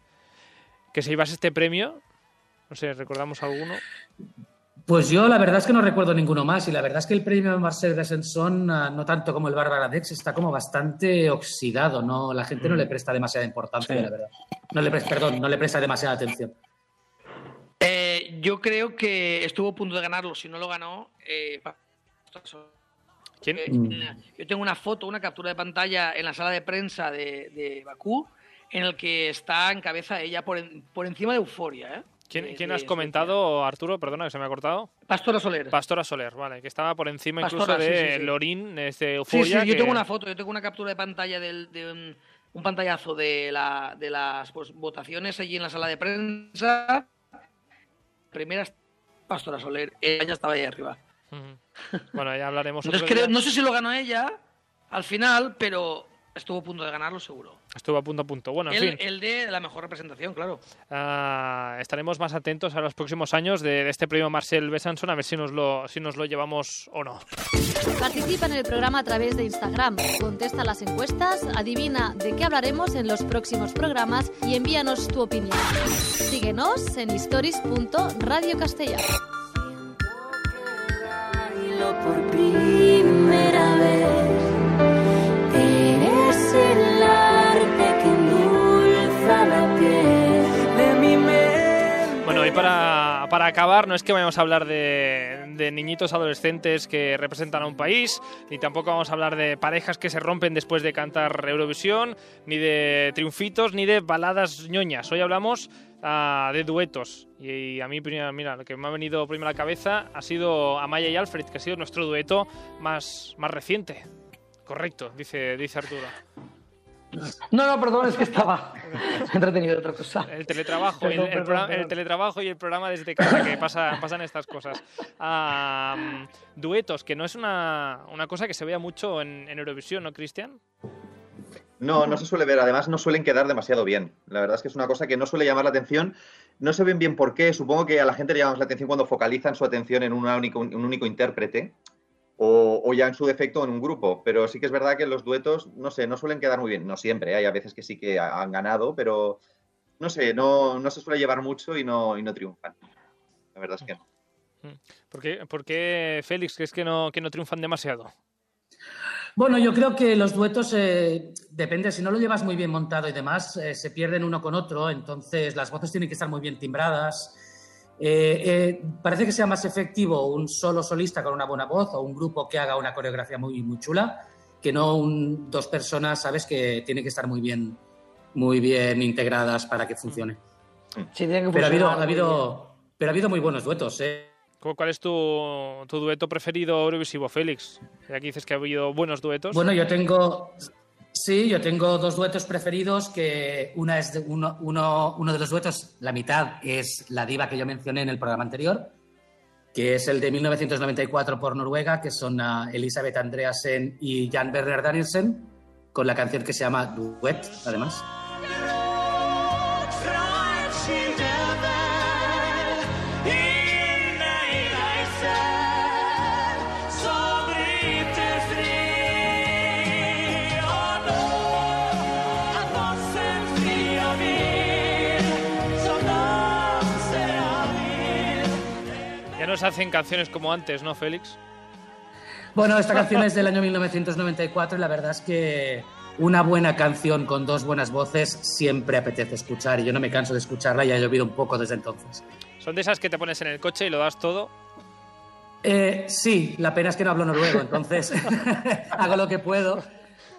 [SPEAKER 1] que se llevase este premio? No sé, ¿recordamos alguno?
[SPEAKER 2] Pues yo la verdad es que no recuerdo ninguno más y la verdad es que el premio Marcel Besançon, ah, no tanto como el Bárbara Dex, está como bastante oxidado, ¿no? La gente no le presta demasiada importancia,
[SPEAKER 3] Sí.
[SPEAKER 2] la verdad. No le presta, perdón, no le presta demasiada atención.
[SPEAKER 3] Eh, yo creo que estuvo a punto de ganarlo. Si no lo ganó, eh. Eh, Yo tengo una foto, una captura de pantalla en la sala de prensa de, de Bakú, en el que está en cabeza ella por, en- por encima de Euforia. ¿eh?
[SPEAKER 1] ¿Quién,
[SPEAKER 3] De-
[SPEAKER 1] quién
[SPEAKER 3] de
[SPEAKER 1] has
[SPEAKER 3] Suecia.
[SPEAKER 1] comentado, Arturo? Perdona, que se me ha cortado.
[SPEAKER 3] Pastora Soler.
[SPEAKER 1] Pastora Soler, vale, que estaba por encima
[SPEAKER 3] Pastora,
[SPEAKER 1] incluso de
[SPEAKER 3] sí, sí, sí.
[SPEAKER 1] Lorín, este
[SPEAKER 3] sí, sí,
[SPEAKER 1] Euforia.
[SPEAKER 3] yo
[SPEAKER 1] que-
[SPEAKER 3] tengo una foto, yo tengo una captura de pantalla del- de un, un pantallazo de, la, de las pues, votaciones allí en la sala de prensa. Primera es Pastora Soler, ella estaba ahí arriba.
[SPEAKER 1] Bueno, ya hablaremos
[SPEAKER 3] Entonces
[SPEAKER 1] otro
[SPEAKER 3] creo,
[SPEAKER 1] día.
[SPEAKER 3] no sé si lo ganó ella al final, pero estuvo a punto de ganarlo seguro.
[SPEAKER 1] Estuvo a punto a punto. Bueno, en
[SPEAKER 3] el,
[SPEAKER 1] fin.
[SPEAKER 3] el de la mejor representación, claro.
[SPEAKER 1] Ah, estaremos más atentos a los próximos años de, de este premio Marcel Besançon a ver si nos lo si nos lo llevamos o no.
[SPEAKER 5] Participa en el programa a través de Instagram, contesta las encuestas, adivina de qué hablaremos en los próximos programas y envíanos tu opinión. Síguenos en stories.radiocastellano.
[SPEAKER 8] por primera
[SPEAKER 1] para, para acabar, no es que vayamos a hablar de, de niñitos adolescentes que representan a un país, ni tampoco vamos a hablar de parejas que se rompen después de cantar Eurovisión, ni de triunfitos, ni de baladas ñoñas. Hoy hablamos ah, de duetos. Y, a mí, mira, lo que me ha venido primero a la cabeza ha sido Amaya y Alfred, que ha sido nuestro dueto más, más reciente. Correcto, dice, dice Arturo.
[SPEAKER 3] No, no, perdón, es que estaba entretenido de otra cosa.
[SPEAKER 1] El teletrabajo, el,
[SPEAKER 3] Perdón,
[SPEAKER 1] el
[SPEAKER 3] perdón,
[SPEAKER 1] programa- el
[SPEAKER 3] perdón.
[SPEAKER 1] teletrabajo y el programa desde casa, que pasa, pasan estas cosas. Mm, duetos, que no es una, una cosa que se vea mucho en, en Eurovisión, ¿no, Cristian?
[SPEAKER 4] No, no se suele ver. Además, no suelen quedar demasiado bien. La verdad es que es una cosa que no suele llamar la atención. No se ven bien por qué. Supongo que a la gente le llama más la atención cuando focalizan su atención en una único- un único intérprete o, o ya en su defecto en un grupo. Pero sí que es verdad que los duetos, no sé, no suelen quedar muy bien. No siempre. ¿eh? Hay a veces que sí que ha- han ganado, pero no sé, no, no se suele llevar mucho y no, y no triunfan. La verdad es que no.
[SPEAKER 1] ¿Por qué, por qué, Félix, crees que no, que no triunfan demasiado?
[SPEAKER 2] Bueno, yo creo que los duetos, eh, depende, si no lo llevas muy bien montado y demás, eh, se pierden uno con otro, entonces las voces tienen que estar muy bien timbradas. Eh, eh, parece que sea más efectivo un solo solista con una buena voz o un grupo que haga una coreografía muy, muy chula que no un- dos personas, ¿sabes? Que tienen que estar muy bien, muy bien integradas para que funcione.
[SPEAKER 3] Sí, tiene que
[SPEAKER 2] Pero ha habido, ha pero ha habido muy buenos duetos, ¿eh?
[SPEAKER 1] ¿Cu- ¿Cuál es tu, tu dueto preferido Eurovisivo, Félix? Ya que dices que ha habido buenos duetos.
[SPEAKER 2] Bueno, yo tengo. Sí, yo tengo dos duetos preferidos, que una es uno, uno, uno de los duetos, la mitad es la diva que yo mencioné en el programa anterior, que es el de 1994 por Noruega, que son ah, Elisabeth Andreasen y Jan Werner Danielsen, con la canción que se llama Duet, además.
[SPEAKER 1] Ya no se hacen canciones como antes, ¿no, Félix?
[SPEAKER 2] Bueno, esta canción es del año 1994 y la verdad es que una buena canción con dos buenas voces siempre apetece escuchar y yo no me canso de escucharla y ha llovido un poco desde entonces.
[SPEAKER 1] Son de esas que te pones en el coche y lo das todo.
[SPEAKER 2] Eh, sí, la pena es que no hablo noruego, entonces hago lo que puedo,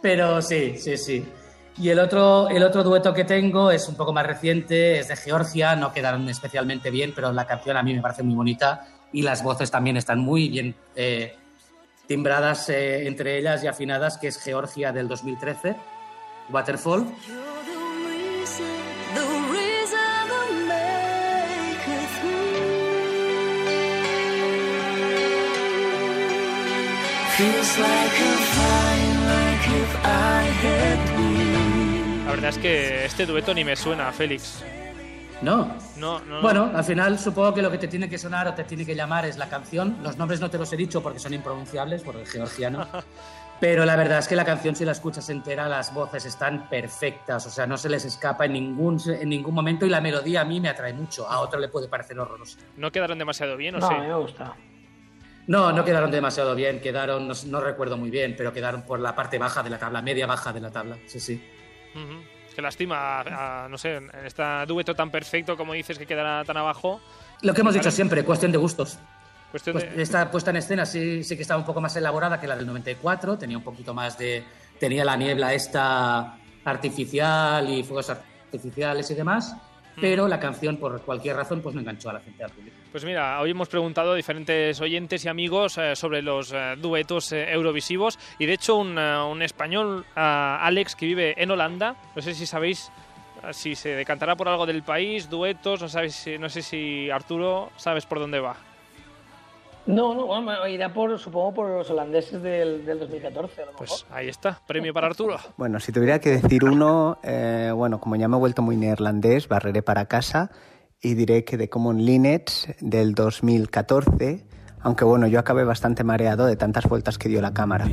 [SPEAKER 2] pero sí, sí, sí. Y el otro, el otro dueto que tengo es un poco más reciente, es de Georgia, no quedaron especialmente bien, pero la canción a mí me parece muy bonita y las voces también están muy bien, eh, timbradas eh, entre ellas y afinadas, que es Georgia del 2013, Waterfall.
[SPEAKER 1] La verdad es que este dueto ni me suena, Félix.
[SPEAKER 2] ¿No?
[SPEAKER 1] No, no.
[SPEAKER 2] Bueno, al final supongo que lo que te tiene que sonar o te tiene que llamar es la canción. Los nombres no te los he dicho porque son impronunciables, por el georgiano. Pero la verdad es que la canción, si la escuchas entera, las voces están perfectas. O sea, no se les escapa en ningún, en ningún momento y la melodía a mí me atrae mucho. A otro le puede parecer horrorosa.
[SPEAKER 1] ¿No quedaron demasiado bien o
[SPEAKER 3] No,
[SPEAKER 1] sí?
[SPEAKER 3] mí me gusta.
[SPEAKER 2] No, no quedaron demasiado bien. Quedaron, no, no recuerdo muy bien, pero quedaron por la parte baja de la tabla, media baja de la tabla. Sí, sí.
[SPEAKER 1] Ujú. Qué lástima, a- a- no sé, en este dueto tan perfecto como dices que quedará tan abajo.
[SPEAKER 2] Lo que hemos dicho siempre, cuestión de gustos.
[SPEAKER 1] Cuestión
[SPEAKER 2] Pues
[SPEAKER 1] de...
[SPEAKER 2] esta puesta en escena sí, sí que estaba un poco más elaborada que la del 94, tenía un poquito más de... tenía la niebla esta artificial y fuegos artificiales y demás, pero la canción por cualquier razón pues no enganchó a la gente al público.
[SPEAKER 1] Pues mira, hoy hemos preguntado a diferentes oyentes y amigos eh, sobre los eh, duetos eh, eurovisivos y de hecho un, eh, un español, eh, Alex, que vive en Holanda, no sé si sabéis si se decantará por algo del país, duetos, no, sabéis, no sé si Arturo sabes por dónde va.
[SPEAKER 3] No, no, bueno, irá por, supongo por los holandeses del, del 2014, a lo mejor.
[SPEAKER 1] Pues ahí está, premio para Arturo.
[SPEAKER 9] Bueno, si tuviera que decir uno, eh, bueno, como ya me he vuelto muy neerlandés, barreré para casa y diré que de Common Linnets del 2014, aunque bueno, yo acabé bastante mareado de tantas vueltas que dio la cámara.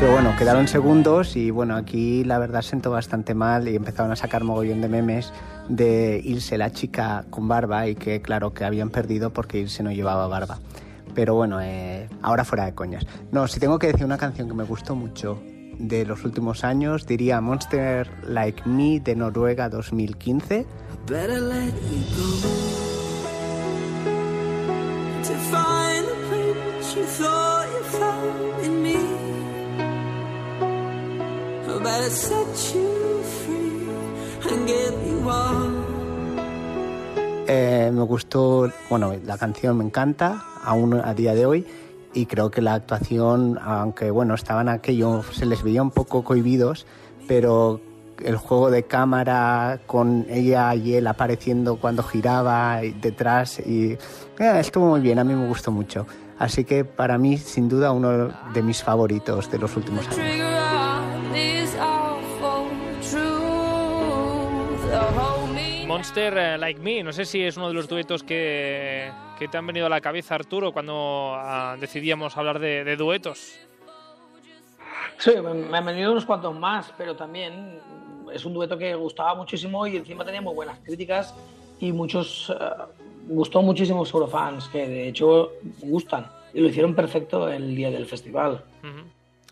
[SPEAKER 9] Pero bueno, quedaron segundos y bueno, aquí la verdad sentó bastante mal y empezaron a sacar mogollón de memes de Ilse, la chica con barba, y que claro que habían perdido porque Ilse no llevaba barba. Pero bueno, eh, ahora fuera de coñas. No, si tengo que decir una canción que me gustó mucho de los últimos años, diría Monster Like Me de Noruega 2015.
[SPEAKER 8] Better let you thought you. Better set you free and give you all.
[SPEAKER 9] Eh, me gustó, bueno, la canción me encanta, aún a día de hoy, y creo que la actuación, aunque bueno, estaban aquello, se les veía un poco cohibidos, pero el juego de cámara con ella y él apareciendo cuando giraba y detrás, y eh, estuvo muy bien, a mí me gustó mucho. Así que para mí, sin duda, uno de mis favoritos de los últimos años.
[SPEAKER 1] Monster eh, Like Me, no sé si es uno de los duetos que, que te han venido a la cabeza, Arturo, cuando ah, decidíamos hablar de, de duetos.
[SPEAKER 3] Sí, me, han venido unos cuantos más, pero también es un dueto que gustaba muchísimo y encima tenía muy buenas críticas y muchos eh, gustó muchísimo eurofans, que de hecho gustan y lo hicieron perfecto el día del festival.
[SPEAKER 1] Ujú.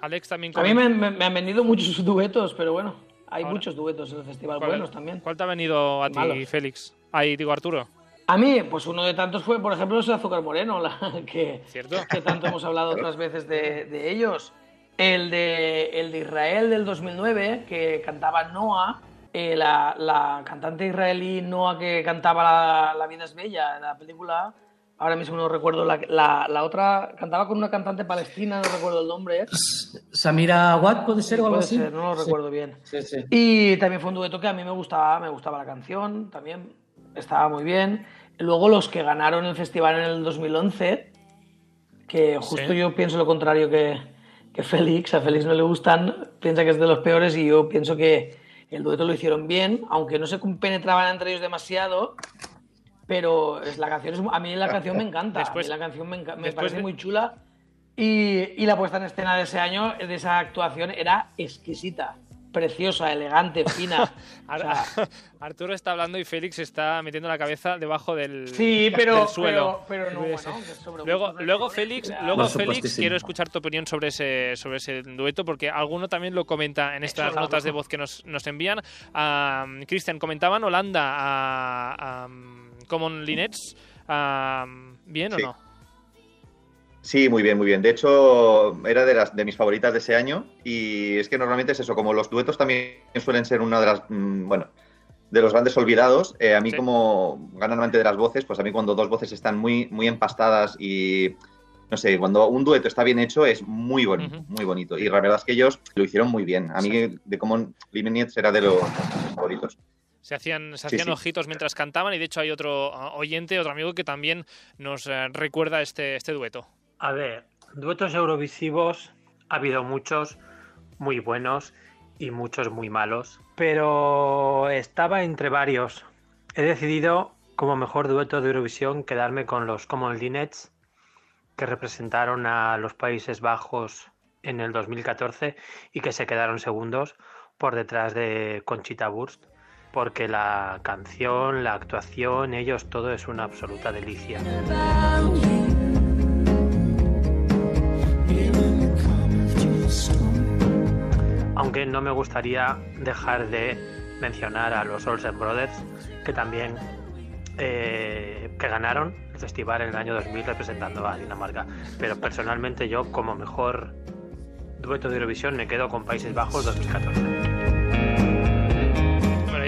[SPEAKER 1] Alex también
[SPEAKER 3] A mí me, me- me han venido muchos duetos, pero bueno, hay
[SPEAKER 1] Ahora,
[SPEAKER 3] muchos duetos en el festival
[SPEAKER 1] ¿Cuál-
[SPEAKER 3] buenos también.
[SPEAKER 1] ¿Cuál te ha venido a ti,
[SPEAKER 3] Malos.
[SPEAKER 1] Félix? Ahí digo Arturo.
[SPEAKER 3] A mí, pues uno de tantos fue, por ejemplo, ese Azúcar Moreno, la, que,
[SPEAKER 1] ¿Cierto?
[SPEAKER 3] que tanto hemos hablado otras veces de, de ellos. El de, el de Israel del 2009, que cantaba Noah, eh, la, la cantante israelí Noah que cantaba la, La vida es bella, en la película, ahora mismo no recuerdo, la, la, la otra cantaba con una cantante palestina, no recuerdo el nombre.
[SPEAKER 2] Samira Watt puede ser o algo
[SPEAKER 3] Puede
[SPEAKER 2] así.
[SPEAKER 3] ser, no lo
[SPEAKER 2] Sí.
[SPEAKER 3] recuerdo bien.
[SPEAKER 2] Sí, sí.
[SPEAKER 3] Y también fue un dueto que a mí me gustaba, me gustaba la canción, también estaba muy bien. Luego los que ganaron el festival en el 2011, que justo
[SPEAKER 1] Sí.
[SPEAKER 3] yo pienso lo contrario que, que Félix, a Félix no le gustan, piensa que es de los peores y yo pienso que el dueto lo hicieron bien, aunque no se penetraban entre ellos demasiado, pero es, la canción es, a mí la canción me encanta,
[SPEAKER 1] Después-
[SPEAKER 3] a mí la canción me, me
[SPEAKER 1] después
[SPEAKER 3] parece
[SPEAKER 1] de-
[SPEAKER 3] muy chula y, y la puesta en escena de ese año, de esa actuación, era exquisita, preciosa, elegante, fina. O sea,
[SPEAKER 1] Arturo está hablando y Félix está metiendo la cabeza debajo del,
[SPEAKER 3] sí, pero,
[SPEAKER 1] del suelo.
[SPEAKER 3] pero, pero no,
[SPEAKER 1] Sí.
[SPEAKER 3] bueno, sobre
[SPEAKER 1] Luego, luego Félix,
[SPEAKER 3] era-
[SPEAKER 1] luego
[SPEAKER 2] Por
[SPEAKER 1] Félix,
[SPEAKER 2] supuestísimo.
[SPEAKER 1] quiero escuchar tu opinión sobre ese, sobre ese dueto, porque alguno también lo comenta en estas
[SPEAKER 3] Eso,
[SPEAKER 1] notas de voz que nos, nos envían. Ah, Cristian, comentaban Holanda a, a, um, Common Linnets. Ah, ¿Bien o no?
[SPEAKER 4] Sí, muy bien, muy bien. De hecho, era de las de mis favoritas de ese año y es que normalmente es eso, como los duetos también suelen ser una de las, mm, bueno, de los grandes olvidados. eh, a mí
[SPEAKER 1] Sí.
[SPEAKER 4] como gran amante de las voces, pues a mí cuando dos voces están muy, muy empastadas y no sé, cuando un dueto está bien hecho es muy bonito, muy bonito. Y la verdad es que ellos lo hicieron muy bien. A mí de como Limenietz era de los favoritos.
[SPEAKER 1] Se hacían, se hacían
[SPEAKER 4] sí.
[SPEAKER 1] ojitos mientras cantaban y de hecho hay otro ah, oyente, otro amigo que también nos eh, recuerda este, este dueto.
[SPEAKER 10] A ver, duetos eurovisivos ha habido muchos muy buenos y muchos muy malos, pero estaba entre varios. He decidido como mejor dueto de Eurovisión quedarme con los Common Linnets que representaron a los Países Bajos en el 2014 y que se quedaron segundos por detrás de Conchita Wurst, porque la canción, la actuación, ellos todo es una absoluta delicia. Aunque no me gustaría dejar de mencionar a los Olsen Brothers, que también eh, que ganaron el festival en el año 2000 representando a Dinamarca. Pero personalmente yo como mejor dueto de Eurovisión me quedo con Países Bajos 2014.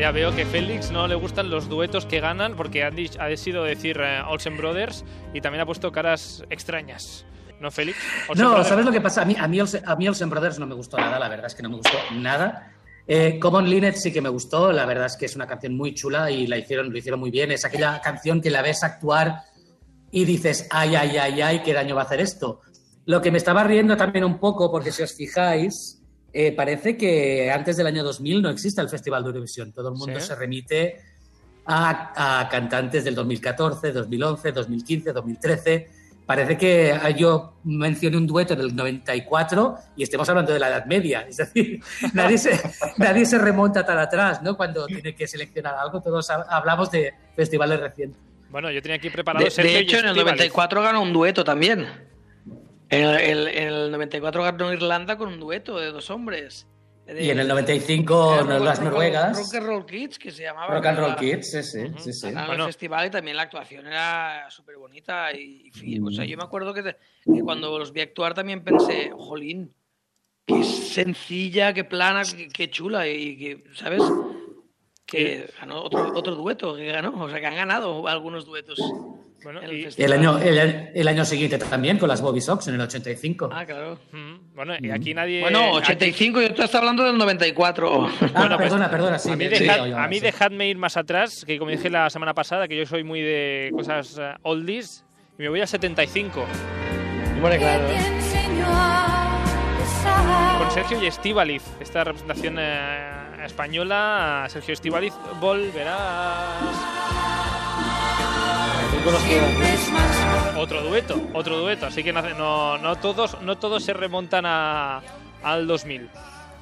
[SPEAKER 1] Ya veo que Félix no le gustan los duetos que ganan porque ha, ha decidido decir eh, Olsen Brothers y también ha puesto caras extrañas. ¿No, Félix? Olsen
[SPEAKER 2] No,
[SPEAKER 1] Brothers.
[SPEAKER 2] ¿sabes lo que pasa? A mí, a mí, Olsen, a mí Olsen Brothers no me gustó nada, la verdad es que no me gustó nada. Eh, Common Linnet sí que me gustó, la verdad es que es una canción muy chula y la hicieron, lo hicieron muy bien. Es aquella canción que la ves actuar y dices, ay, ay, ay, ay, qué daño va a hacer esto. Lo que me estaba riendo también un poco, porque si os fijáis, eh, parece que antes del año 2000 no existe el Festival de Eurovisión. Todo el mundo
[SPEAKER 1] Sí.
[SPEAKER 2] se remite a, a cantantes del 2014, 2011, 2015, 2013. Parece que ah, yo mencioné un dueto del 94 y estemos hablando de la Edad Media. Es decir, nadie se, nadie se remonta tan atrás, ¿no? Cuando tiene que seleccionar algo, todos ha- hablamos de festivales recientes.
[SPEAKER 1] Bueno, yo tenía aquí preparado
[SPEAKER 3] De,
[SPEAKER 1] Sergio
[SPEAKER 3] de
[SPEAKER 1] y
[SPEAKER 3] hecho, en el
[SPEAKER 1] Estíbaliz.
[SPEAKER 3] 94 ganó un dueto también. En el, el- en el 94 ganó Irlanda con un dueto de dos hombres. De-
[SPEAKER 2] Y en el 95
[SPEAKER 3] Era
[SPEAKER 2] no,
[SPEAKER 3] Rock-
[SPEAKER 2] las
[SPEAKER 3] Rock-
[SPEAKER 2] noruegas,
[SPEAKER 3] Rock and Roll Kids, que se llamaba.
[SPEAKER 2] Rock and Roll Kids, sí, sí,
[SPEAKER 1] Ujú.
[SPEAKER 2] sí, sí.
[SPEAKER 1] Bueno.
[SPEAKER 3] el festival y también la actuación era súper bonita. Y, y- o sea, yo me acuerdo que, que cuando los vi actuar también pensé, jolín, qué sencilla, qué plana, qué, qué chula. Y que, ¿sabes? Que ganó otro, otro dueto, que ganó. O sea, que han ganado algunos duetos.
[SPEAKER 1] Bueno,
[SPEAKER 3] en
[SPEAKER 1] y-.
[SPEAKER 2] El año, el, el año siguiente también con las Bobby Sox en el 85.
[SPEAKER 3] Ah, claro.
[SPEAKER 1] Mm, Bueno, y aquí nadie.
[SPEAKER 3] Bueno,
[SPEAKER 1] aquí-
[SPEAKER 3] 85, yo te estaba hablando del 94.
[SPEAKER 2] Ah,
[SPEAKER 1] Bueno, pues,
[SPEAKER 2] perdona, perdona, sí.
[SPEAKER 1] a mí,
[SPEAKER 2] me-
[SPEAKER 1] dejad-
[SPEAKER 2] sí, oye,
[SPEAKER 1] a mí
[SPEAKER 2] sí.
[SPEAKER 1] dejadme ir más atrás, que como dije la semana pasada, que yo soy muy de cosas eh, oldies, y me voy al 75,
[SPEAKER 3] Bueno, claro.
[SPEAKER 1] con Sergio y Estíbaliz. Esta representación eh, española, Sergio Estíbaliz, volverás. Otro dueto, otro dueto, así que no, no, todos, no todos se remontan a, al 2000.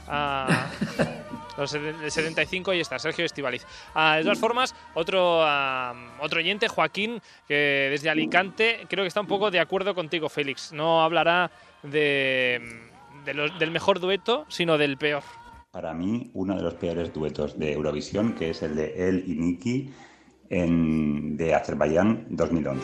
[SPEAKER 1] A- los seten- el 75 y está, Sergio Estivaliz. de todas formas, otro, ah, otro oyente, Joaquín, que desde Alicante, creo que está un poco de acuerdo contigo, Félix. No hablará de, de los- del mejor dueto, sino del peor.
[SPEAKER 11] Para mí, uno de los peores duetos de Eurovisión, que es el de él y Nicky en, de Azerbaiyán 2011.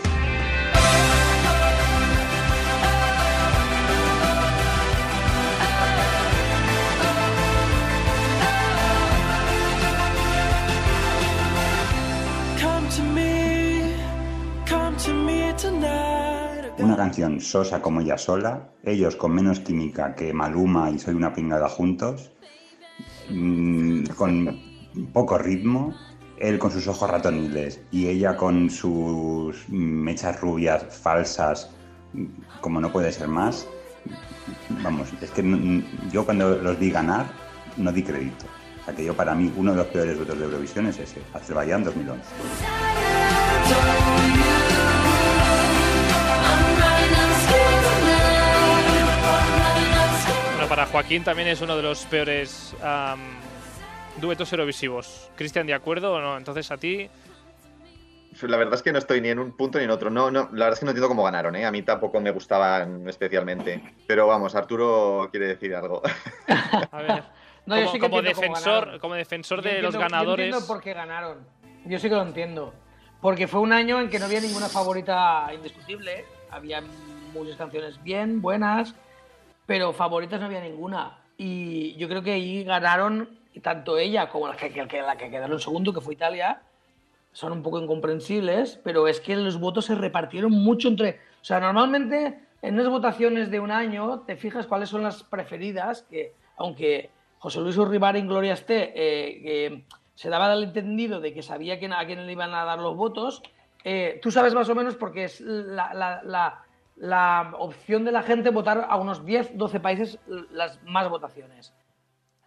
[SPEAKER 11] Una canción sosa como ella sola, ellos con menos química que Maluma y Soy una pringada juntos, mm, con poco ritmo, él con sus ojos ratoniles y ella con sus mechas rubias falsas, como no puede ser más. Vamos, es que yo cuando los vi ganar no di crédito. O sea que yo para mí uno de los peores duetos de Eurovisión es ese, Azerbaiyán 2011.
[SPEAKER 1] Bueno, para Joaquín también es uno de los peores duetos eurovisivos. Cristian, ¿de acuerdo o no? Entonces a ti,
[SPEAKER 4] La verdad es que no estoy ni en un punto ni en otro. No, no, la verdad es que no entiendo cómo ganaron, ¿eh? A mí tampoco me gustaban especialmente. Pero vamos, Arturo quiere decir algo.
[SPEAKER 1] a ver,
[SPEAKER 3] No, yo
[SPEAKER 1] como,
[SPEAKER 3] sí que
[SPEAKER 1] como
[SPEAKER 3] entiendo cómo
[SPEAKER 1] defensor, como defensor
[SPEAKER 3] Yo
[SPEAKER 1] de los
[SPEAKER 3] entiendo- Yo
[SPEAKER 1] ganadores.
[SPEAKER 3] entiendo por qué ganaron. Yo sí que lo entiendo. porque fue un año en que no había ninguna favorita indiscutible. Había muchas canciones bien, buenas, pero favoritas no había ninguna. Y yo creo que ahí ganaron tanto ella como la que, que- la que quedaron segundo, que fue Italia, son un poco incomprensibles, pero es que los votos se repartieron mucho entre... O sea, normalmente en unas votaciones de un año te fijas cuáles son las preferidas, que aunque José Luis Urribar en Gloria esté, eh, se daba el entendido de que sabía quién- a quién le iban a dar los votos, eh, tú sabes más o menos porque es la opción de la gente votar a unos 10, 12 países las más votaciones.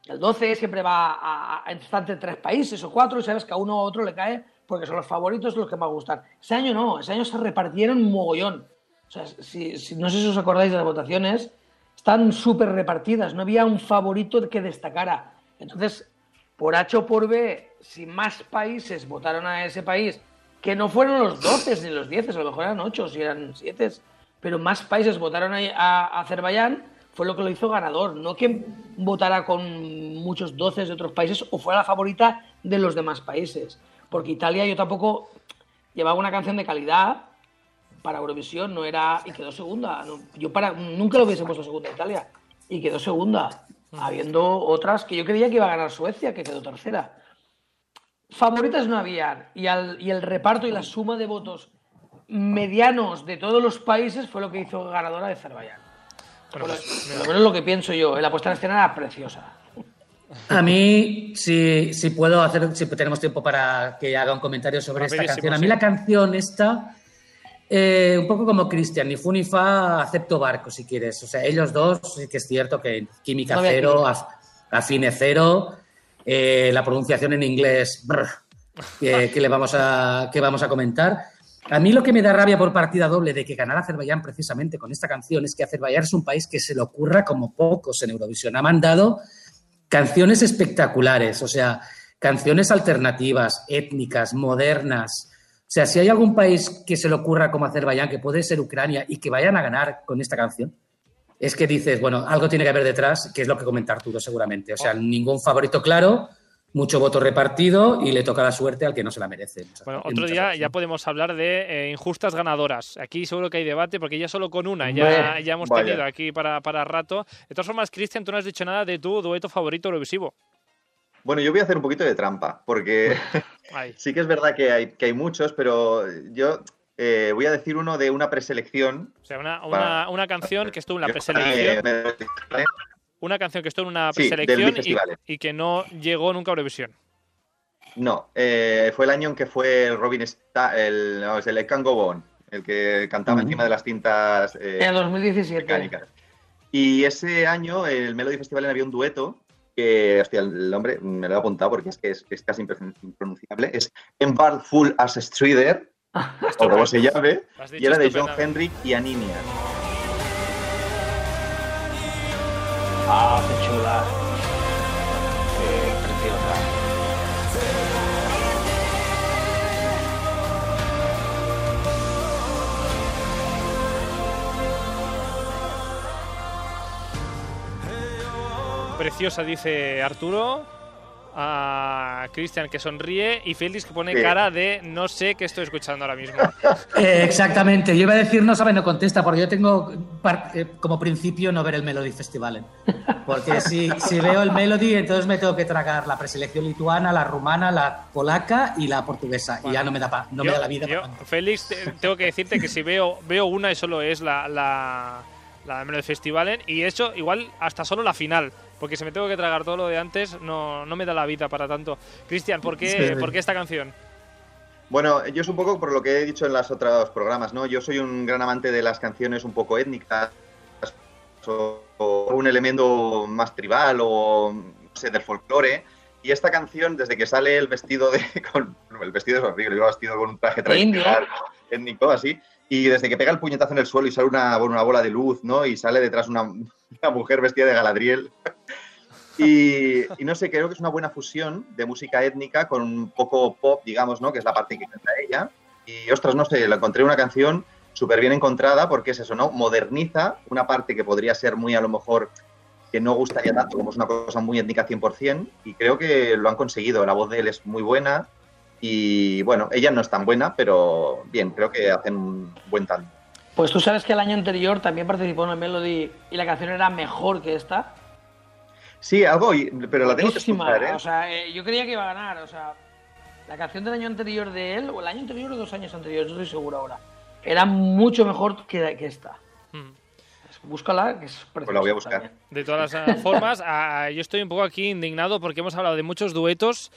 [SPEAKER 3] El 12 siempre va a, a, entre tres países o cuatro y sabes que a uno u otro le cae porque son los favoritos los que más gustan. Ese año no, ese año se repartieron mogollón. O sea, si, no sé si os acordáis de las votaciones, están súper repartidas, no había un favorito que destacara. Entonces, por H o por B, si más países votaron a ese país, que no fueron los 12 ni los 10, a lo mejor eran 8 si eran 7, pero más países votaron a Azerbaiyán, fue lo que lo hizo ganador, no que votara con muchos 12 de otros países o fuera la favorita de los demás países. Porque Italia yo tampoco llevaba una canción de calidad para Eurovisión, no era y quedó segunda. Yo para nunca lo hubiese puesto segunda Italia y quedó segunda, habiendo otras que yo creía que iba a ganar Suecia, que quedó tercera. Favoritas no habían y, y el reparto y la suma de votos medianos de todos los países fue lo que hizo ganadora de Azerbaiyán.
[SPEAKER 1] Bueno,
[SPEAKER 3] Por
[SPEAKER 1] pues,
[SPEAKER 3] lo menos lo que pienso yo, la puesta en escena era preciosa.
[SPEAKER 2] A mí, si, si puedo hacer, si tenemos tiempo para que haga un comentario sobre esta canción. A
[SPEAKER 1] sí.
[SPEAKER 2] mí la canción esta, eh, un poco como Cristian, ni fu ni fa, acepto barco si quieres. O sea, ellos dos, sí que es cierto que química
[SPEAKER 3] No
[SPEAKER 2] cero, af- afine cero, eh, la pronunciación en inglés, brr, que, que le vamos a, que vamos a comentar. A mí lo que me da rabia por partida doble de que ganara Azerbaiyán precisamente con esta canción es que Azerbaiyán es un país que se le ocurra como pocos en Eurovisión. Ha mandado canciones espectaculares, o sea, canciones alternativas, étnicas, modernas. O sea, si hay algún país que se le ocurra como Azerbaiyán, que puede ser Ucrania, y que vayan a ganar con esta canción, es que dices, bueno, algo tiene que haber detrás, que es lo que comenta Arturo seguramente. O sea, ningún favorito claro, mucho voto repartido y le toca la suerte al que no se la merece.
[SPEAKER 1] Bueno,
[SPEAKER 2] En
[SPEAKER 1] otro día
[SPEAKER 2] ocasiones.
[SPEAKER 1] ya podemos hablar de eh, injustas ganadoras. Aquí seguro que hay debate porque ya solo con una ya, ya hemos
[SPEAKER 4] vaya.
[SPEAKER 1] tenido aquí para, para rato. De todas formas, Cristian, tú no has dicho nada de tu dueto favorito Eurovisivo.
[SPEAKER 4] Bueno, yo voy a hacer un poquito de trampa, porque sí que es verdad que hay, que hay muchos, pero yo eh, voy a decir uno de una preselección.
[SPEAKER 1] o sea, una, una,
[SPEAKER 4] Para-
[SPEAKER 1] una canción que estuvo en la preselección,
[SPEAKER 4] eh,
[SPEAKER 1] una canción que estuvo en una
[SPEAKER 4] Sí, del
[SPEAKER 1] preselección y, que no llegó nunca a Eurovisión.
[SPEAKER 4] No, eh, fue el año en que fue el Robin Sta- el, no, es el Can Go On, el que cantaba encima de las cintas eh,
[SPEAKER 3] En el 2017.
[SPEAKER 4] mecánicas. Y ese año, el Melody Festival había un dueto que, hostia, el nombre me lo he apuntado porque es que es, es casi impronunciable. Es Embark Full as Strider, o como se llame, y era de John. Henrik y Aninia.
[SPEAKER 3] Ah, qué chula. Qué preciosa.
[SPEAKER 1] Preciosa, dice Arturo. A Cristian que sonríe y Félix que pone
[SPEAKER 4] Sí.
[SPEAKER 1] cara de no sé qué estoy escuchando ahora mismo.
[SPEAKER 2] Eh, exactamente, yo iba a decir no sabe, no contesta, porque yo tengo par- eh, como principio no ver el Melody Festival. Porque si, si veo el Melody, entonces me tengo que tragar la preselección lituana, la rumana, la polaca y la portuguesa. y ya no me da, pa- no me da la vida.
[SPEAKER 1] yo. Félix, te- tengo que decirte que si veo, veo una y solo es la, la, la de Melody Festivalen y eso igual hasta solo la final. Porque si me tengo que tragar todo lo de antes, no, no me da la vida para tanto. Cristian, ¿por qué,
[SPEAKER 2] Sí.
[SPEAKER 1] ¿por qué esta canción?
[SPEAKER 4] Bueno, yo es un poco por lo que he dicho en los otros programas, ¿no? Yo soy un gran amante de las canciones un poco étnicas o, o un elemento más tribal o, no sé, del folclore. Y esta canción, desde que sale el vestido de... Con, el vestido es horrible, iba vestido con un traje tradicional, étnico, así. Y desde que pega el puñetazo en el suelo y sale una, una bola de luz, ¿no? Y sale detrás una, una mujer vestida de Galadriel. Y, y no sé, creo que es una buena fusión de música étnica con un poco pop, digamos, ¿no? Que es la parte que canta ella. Y ostras, no sé, la encontré una canción súper bien encontrada porque es eso, ¿no? Moderniza una parte que podría ser muy a lo mejor que no gustaría tanto, como es una cosa muy étnica 100%, y creo que lo han conseguido. La voz de él es muy buena Y bueno, ella no es tan buena, pero bien, creo que hacen un buen tanto.
[SPEAKER 3] Pues tú sabes que el año anterior también participó en el Melody y la canción era mejor que esta.
[SPEAKER 4] Sí, algo, y- pero la tengo que escuchar, ¿eh?
[SPEAKER 3] O sea, eh, yo creía que iba a ganar. O sea, la canción del año anterior de él, o el año anterior o dos años anteriores, no estoy seguro ahora, era mucho mejor que, que esta.
[SPEAKER 1] Mm.
[SPEAKER 3] Búscala, que es preciosa.
[SPEAKER 4] Pues la voy a buscar.
[SPEAKER 3] también.
[SPEAKER 1] De todas las eh, formas, yo estoy un poco aquí indignado porque hemos hablado de muchos duetos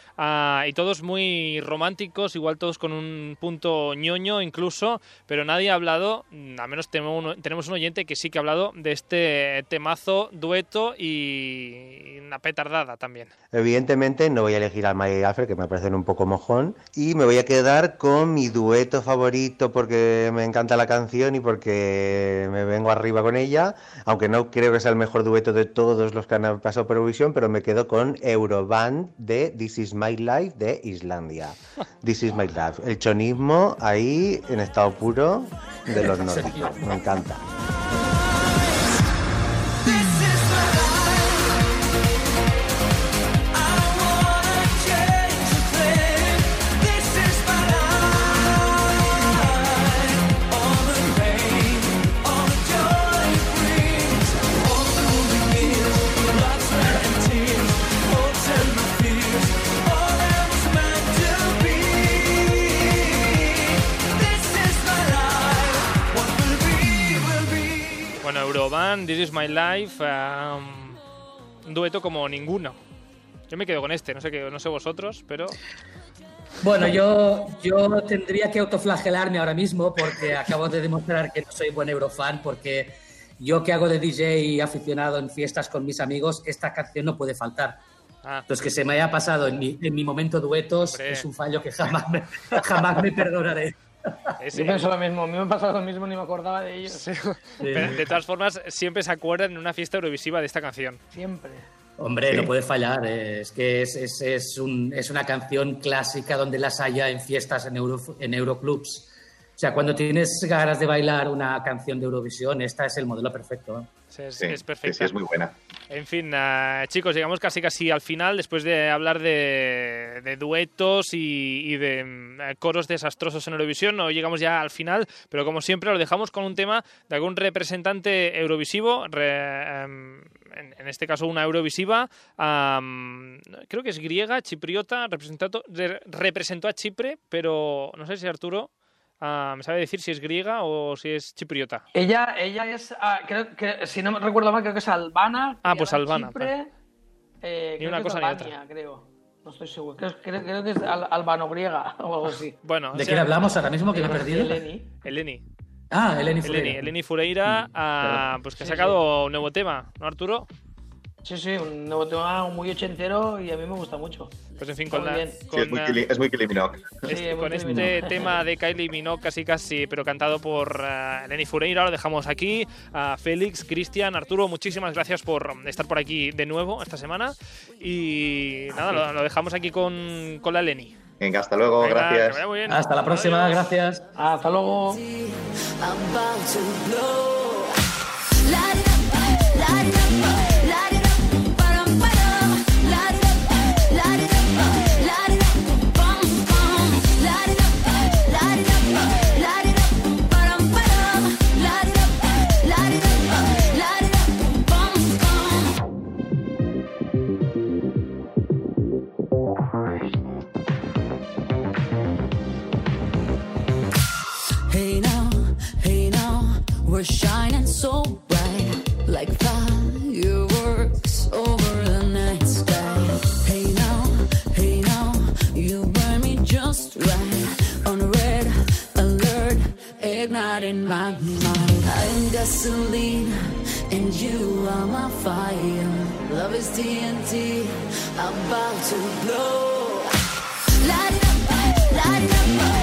[SPEAKER 1] y todos muy románticos, igual todos con un punto ñoño incluso, pero nadie ha hablado, mm, al menos tenemos un, tenemos un oyente que sí que ha hablado de este temazo, dueto y una petardada también.
[SPEAKER 12] Evidentemente no voy a elegir al Maya y Alfred, que me parecen un poco mojón, y me voy a quedar con mi dueto favorito porque me encanta la canción y porque me vengo arriba con ella, aunque no creo que sea el mejor dueto de todos los que han pasado por Eurovisión, pero me quedo con Euroband de This Is My Life de Islandia. This Is My Life. El chonismo ahí en estado puro de los nórdicos. Me encanta.
[SPEAKER 1] This Is My Life, ah, un dueto como ninguno. Yo me quedo con este, no sé, qué, no sé vosotros, pero...
[SPEAKER 2] Bueno, yo, yo tendría que autoflagelarme ahora mismo porque acabo de demostrar que no soy buen eurofan porque yo que hago de DJ y aficionado en fiestas con mis amigos, esta canción no puede faltar.
[SPEAKER 1] Ah.
[SPEAKER 2] Entonces, que se me haya pasado en mi, en mi momento duetos
[SPEAKER 1] Hombre.
[SPEAKER 2] es un fallo que jamás me, jamás me perdonaré.
[SPEAKER 1] Ese-
[SPEAKER 3] Yo pienso lo mismo, a mí me ha pasado lo mismo, ni me acordaba de ellos.
[SPEAKER 1] Pero, de todas formas, siempre se acuerdan en una fiesta eurovisiva de esta canción.
[SPEAKER 3] Siempre.
[SPEAKER 2] Hombre,
[SPEAKER 4] Sí.
[SPEAKER 2] no puede fallar. eh, Es que es, es, es un- es una canción clásica donde las haya en fiestas en, Euro, en Euroclubs. O sea, cuando tienes ganas de bailar una canción de Eurovisión, esta es el modelo perfecto.
[SPEAKER 1] Sí, Es,
[SPEAKER 4] Sí,
[SPEAKER 1] es perfecta.
[SPEAKER 4] sí, es muy buena.
[SPEAKER 1] En fin, ah, chicos, llegamos casi casi al final después de hablar de, de duetos y, y de mm, coros desastrosos en Eurovisión. No llegamos ya al final, pero como siempre lo dejamos con un tema de algún representante eurovisivo, re- em, en, en este caso una eurovisiva, creo que es griega, chipriota, representado, re- representó a Chipre, pero no sé si Arturo ah, me sabe decir si es griega o si es chipriota.
[SPEAKER 3] Ella, ella es, ah, creo que, si no me recuerdo mal, creo que es albana.
[SPEAKER 1] Ah, pues albana,
[SPEAKER 3] Chipre, eh,
[SPEAKER 1] Ni
[SPEAKER 3] creo
[SPEAKER 1] una
[SPEAKER 3] que es
[SPEAKER 1] cosa ni
[SPEAKER 3] Albania, creo. No estoy seguro. Creo, creo- creo que es al- albano-griega o algo así.
[SPEAKER 1] Bueno,
[SPEAKER 2] ¿De
[SPEAKER 1] o sea,
[SPEAKER 2] quién hablamos ahora mismo que me he perdido?
[SPEAKER 3] Eleni.
[SPEAKER 1] Eleni.
[SPEAKER 2] Ah, Eleni
[SPEAKER 1] Eleni,
[SPEAKER 2] Fureira.
[SPEAKER 1] Eleni Fureira, ah, pues que ha
[SPEAKER 3] Sí,
[SPEAKER 1] sacado un nuevo tema, ¿no, Arturo?
[SPEAKER 3] Sí, sí, un nuevo tema muy ochentero y a mí me gusta mucho.
[SPEAKER 1] Pues en fin, con, la.
[SPEAKER 4] Sí,
[SPEAKER 1] con,
[SPEAKER 4] es muy, Kylie- es muy Kylie Minogue.
[SPEAKER 1] este-
[SPEAKER 3] Sí, muy
[SPEAKER 1] con
[SPEAKER 3] Kylie
[SPEAKER 1] este
[SPEAKER 3] Minogue.
[SPEAKER 1] tema de Kylie Minogue casi casi, pero cantado por ah, Eleni Fureira, lo dejamos aquí. A Félix, Cristian, Arturo, muchísimas gracias por estar por aquí de nuevo esta semana. Y nada, lo, lo dejamos aquí con, con la Eleni.
[SPEAKER 4] Venga, hasta luego,
[SPEAKER 1] Venga,
[SPEAKER 4] gracias.
[SPEAKER 1] vaya muy bien.
[SPEAKER 2] Hasta la próxima,
[SPEAKER 1] Adiós.
[SPEAKER 2] gracias.
[SPEAKER 3] Hasta luego.
[SPEAKER 8] We're shining so bright, like fireworks over the night sky. Hey now, hey now, you burn me just right on red alert, igniting my mind. I'm gasoline, and you are my fire. Love is TNT, about to blow. Light it up, light it up,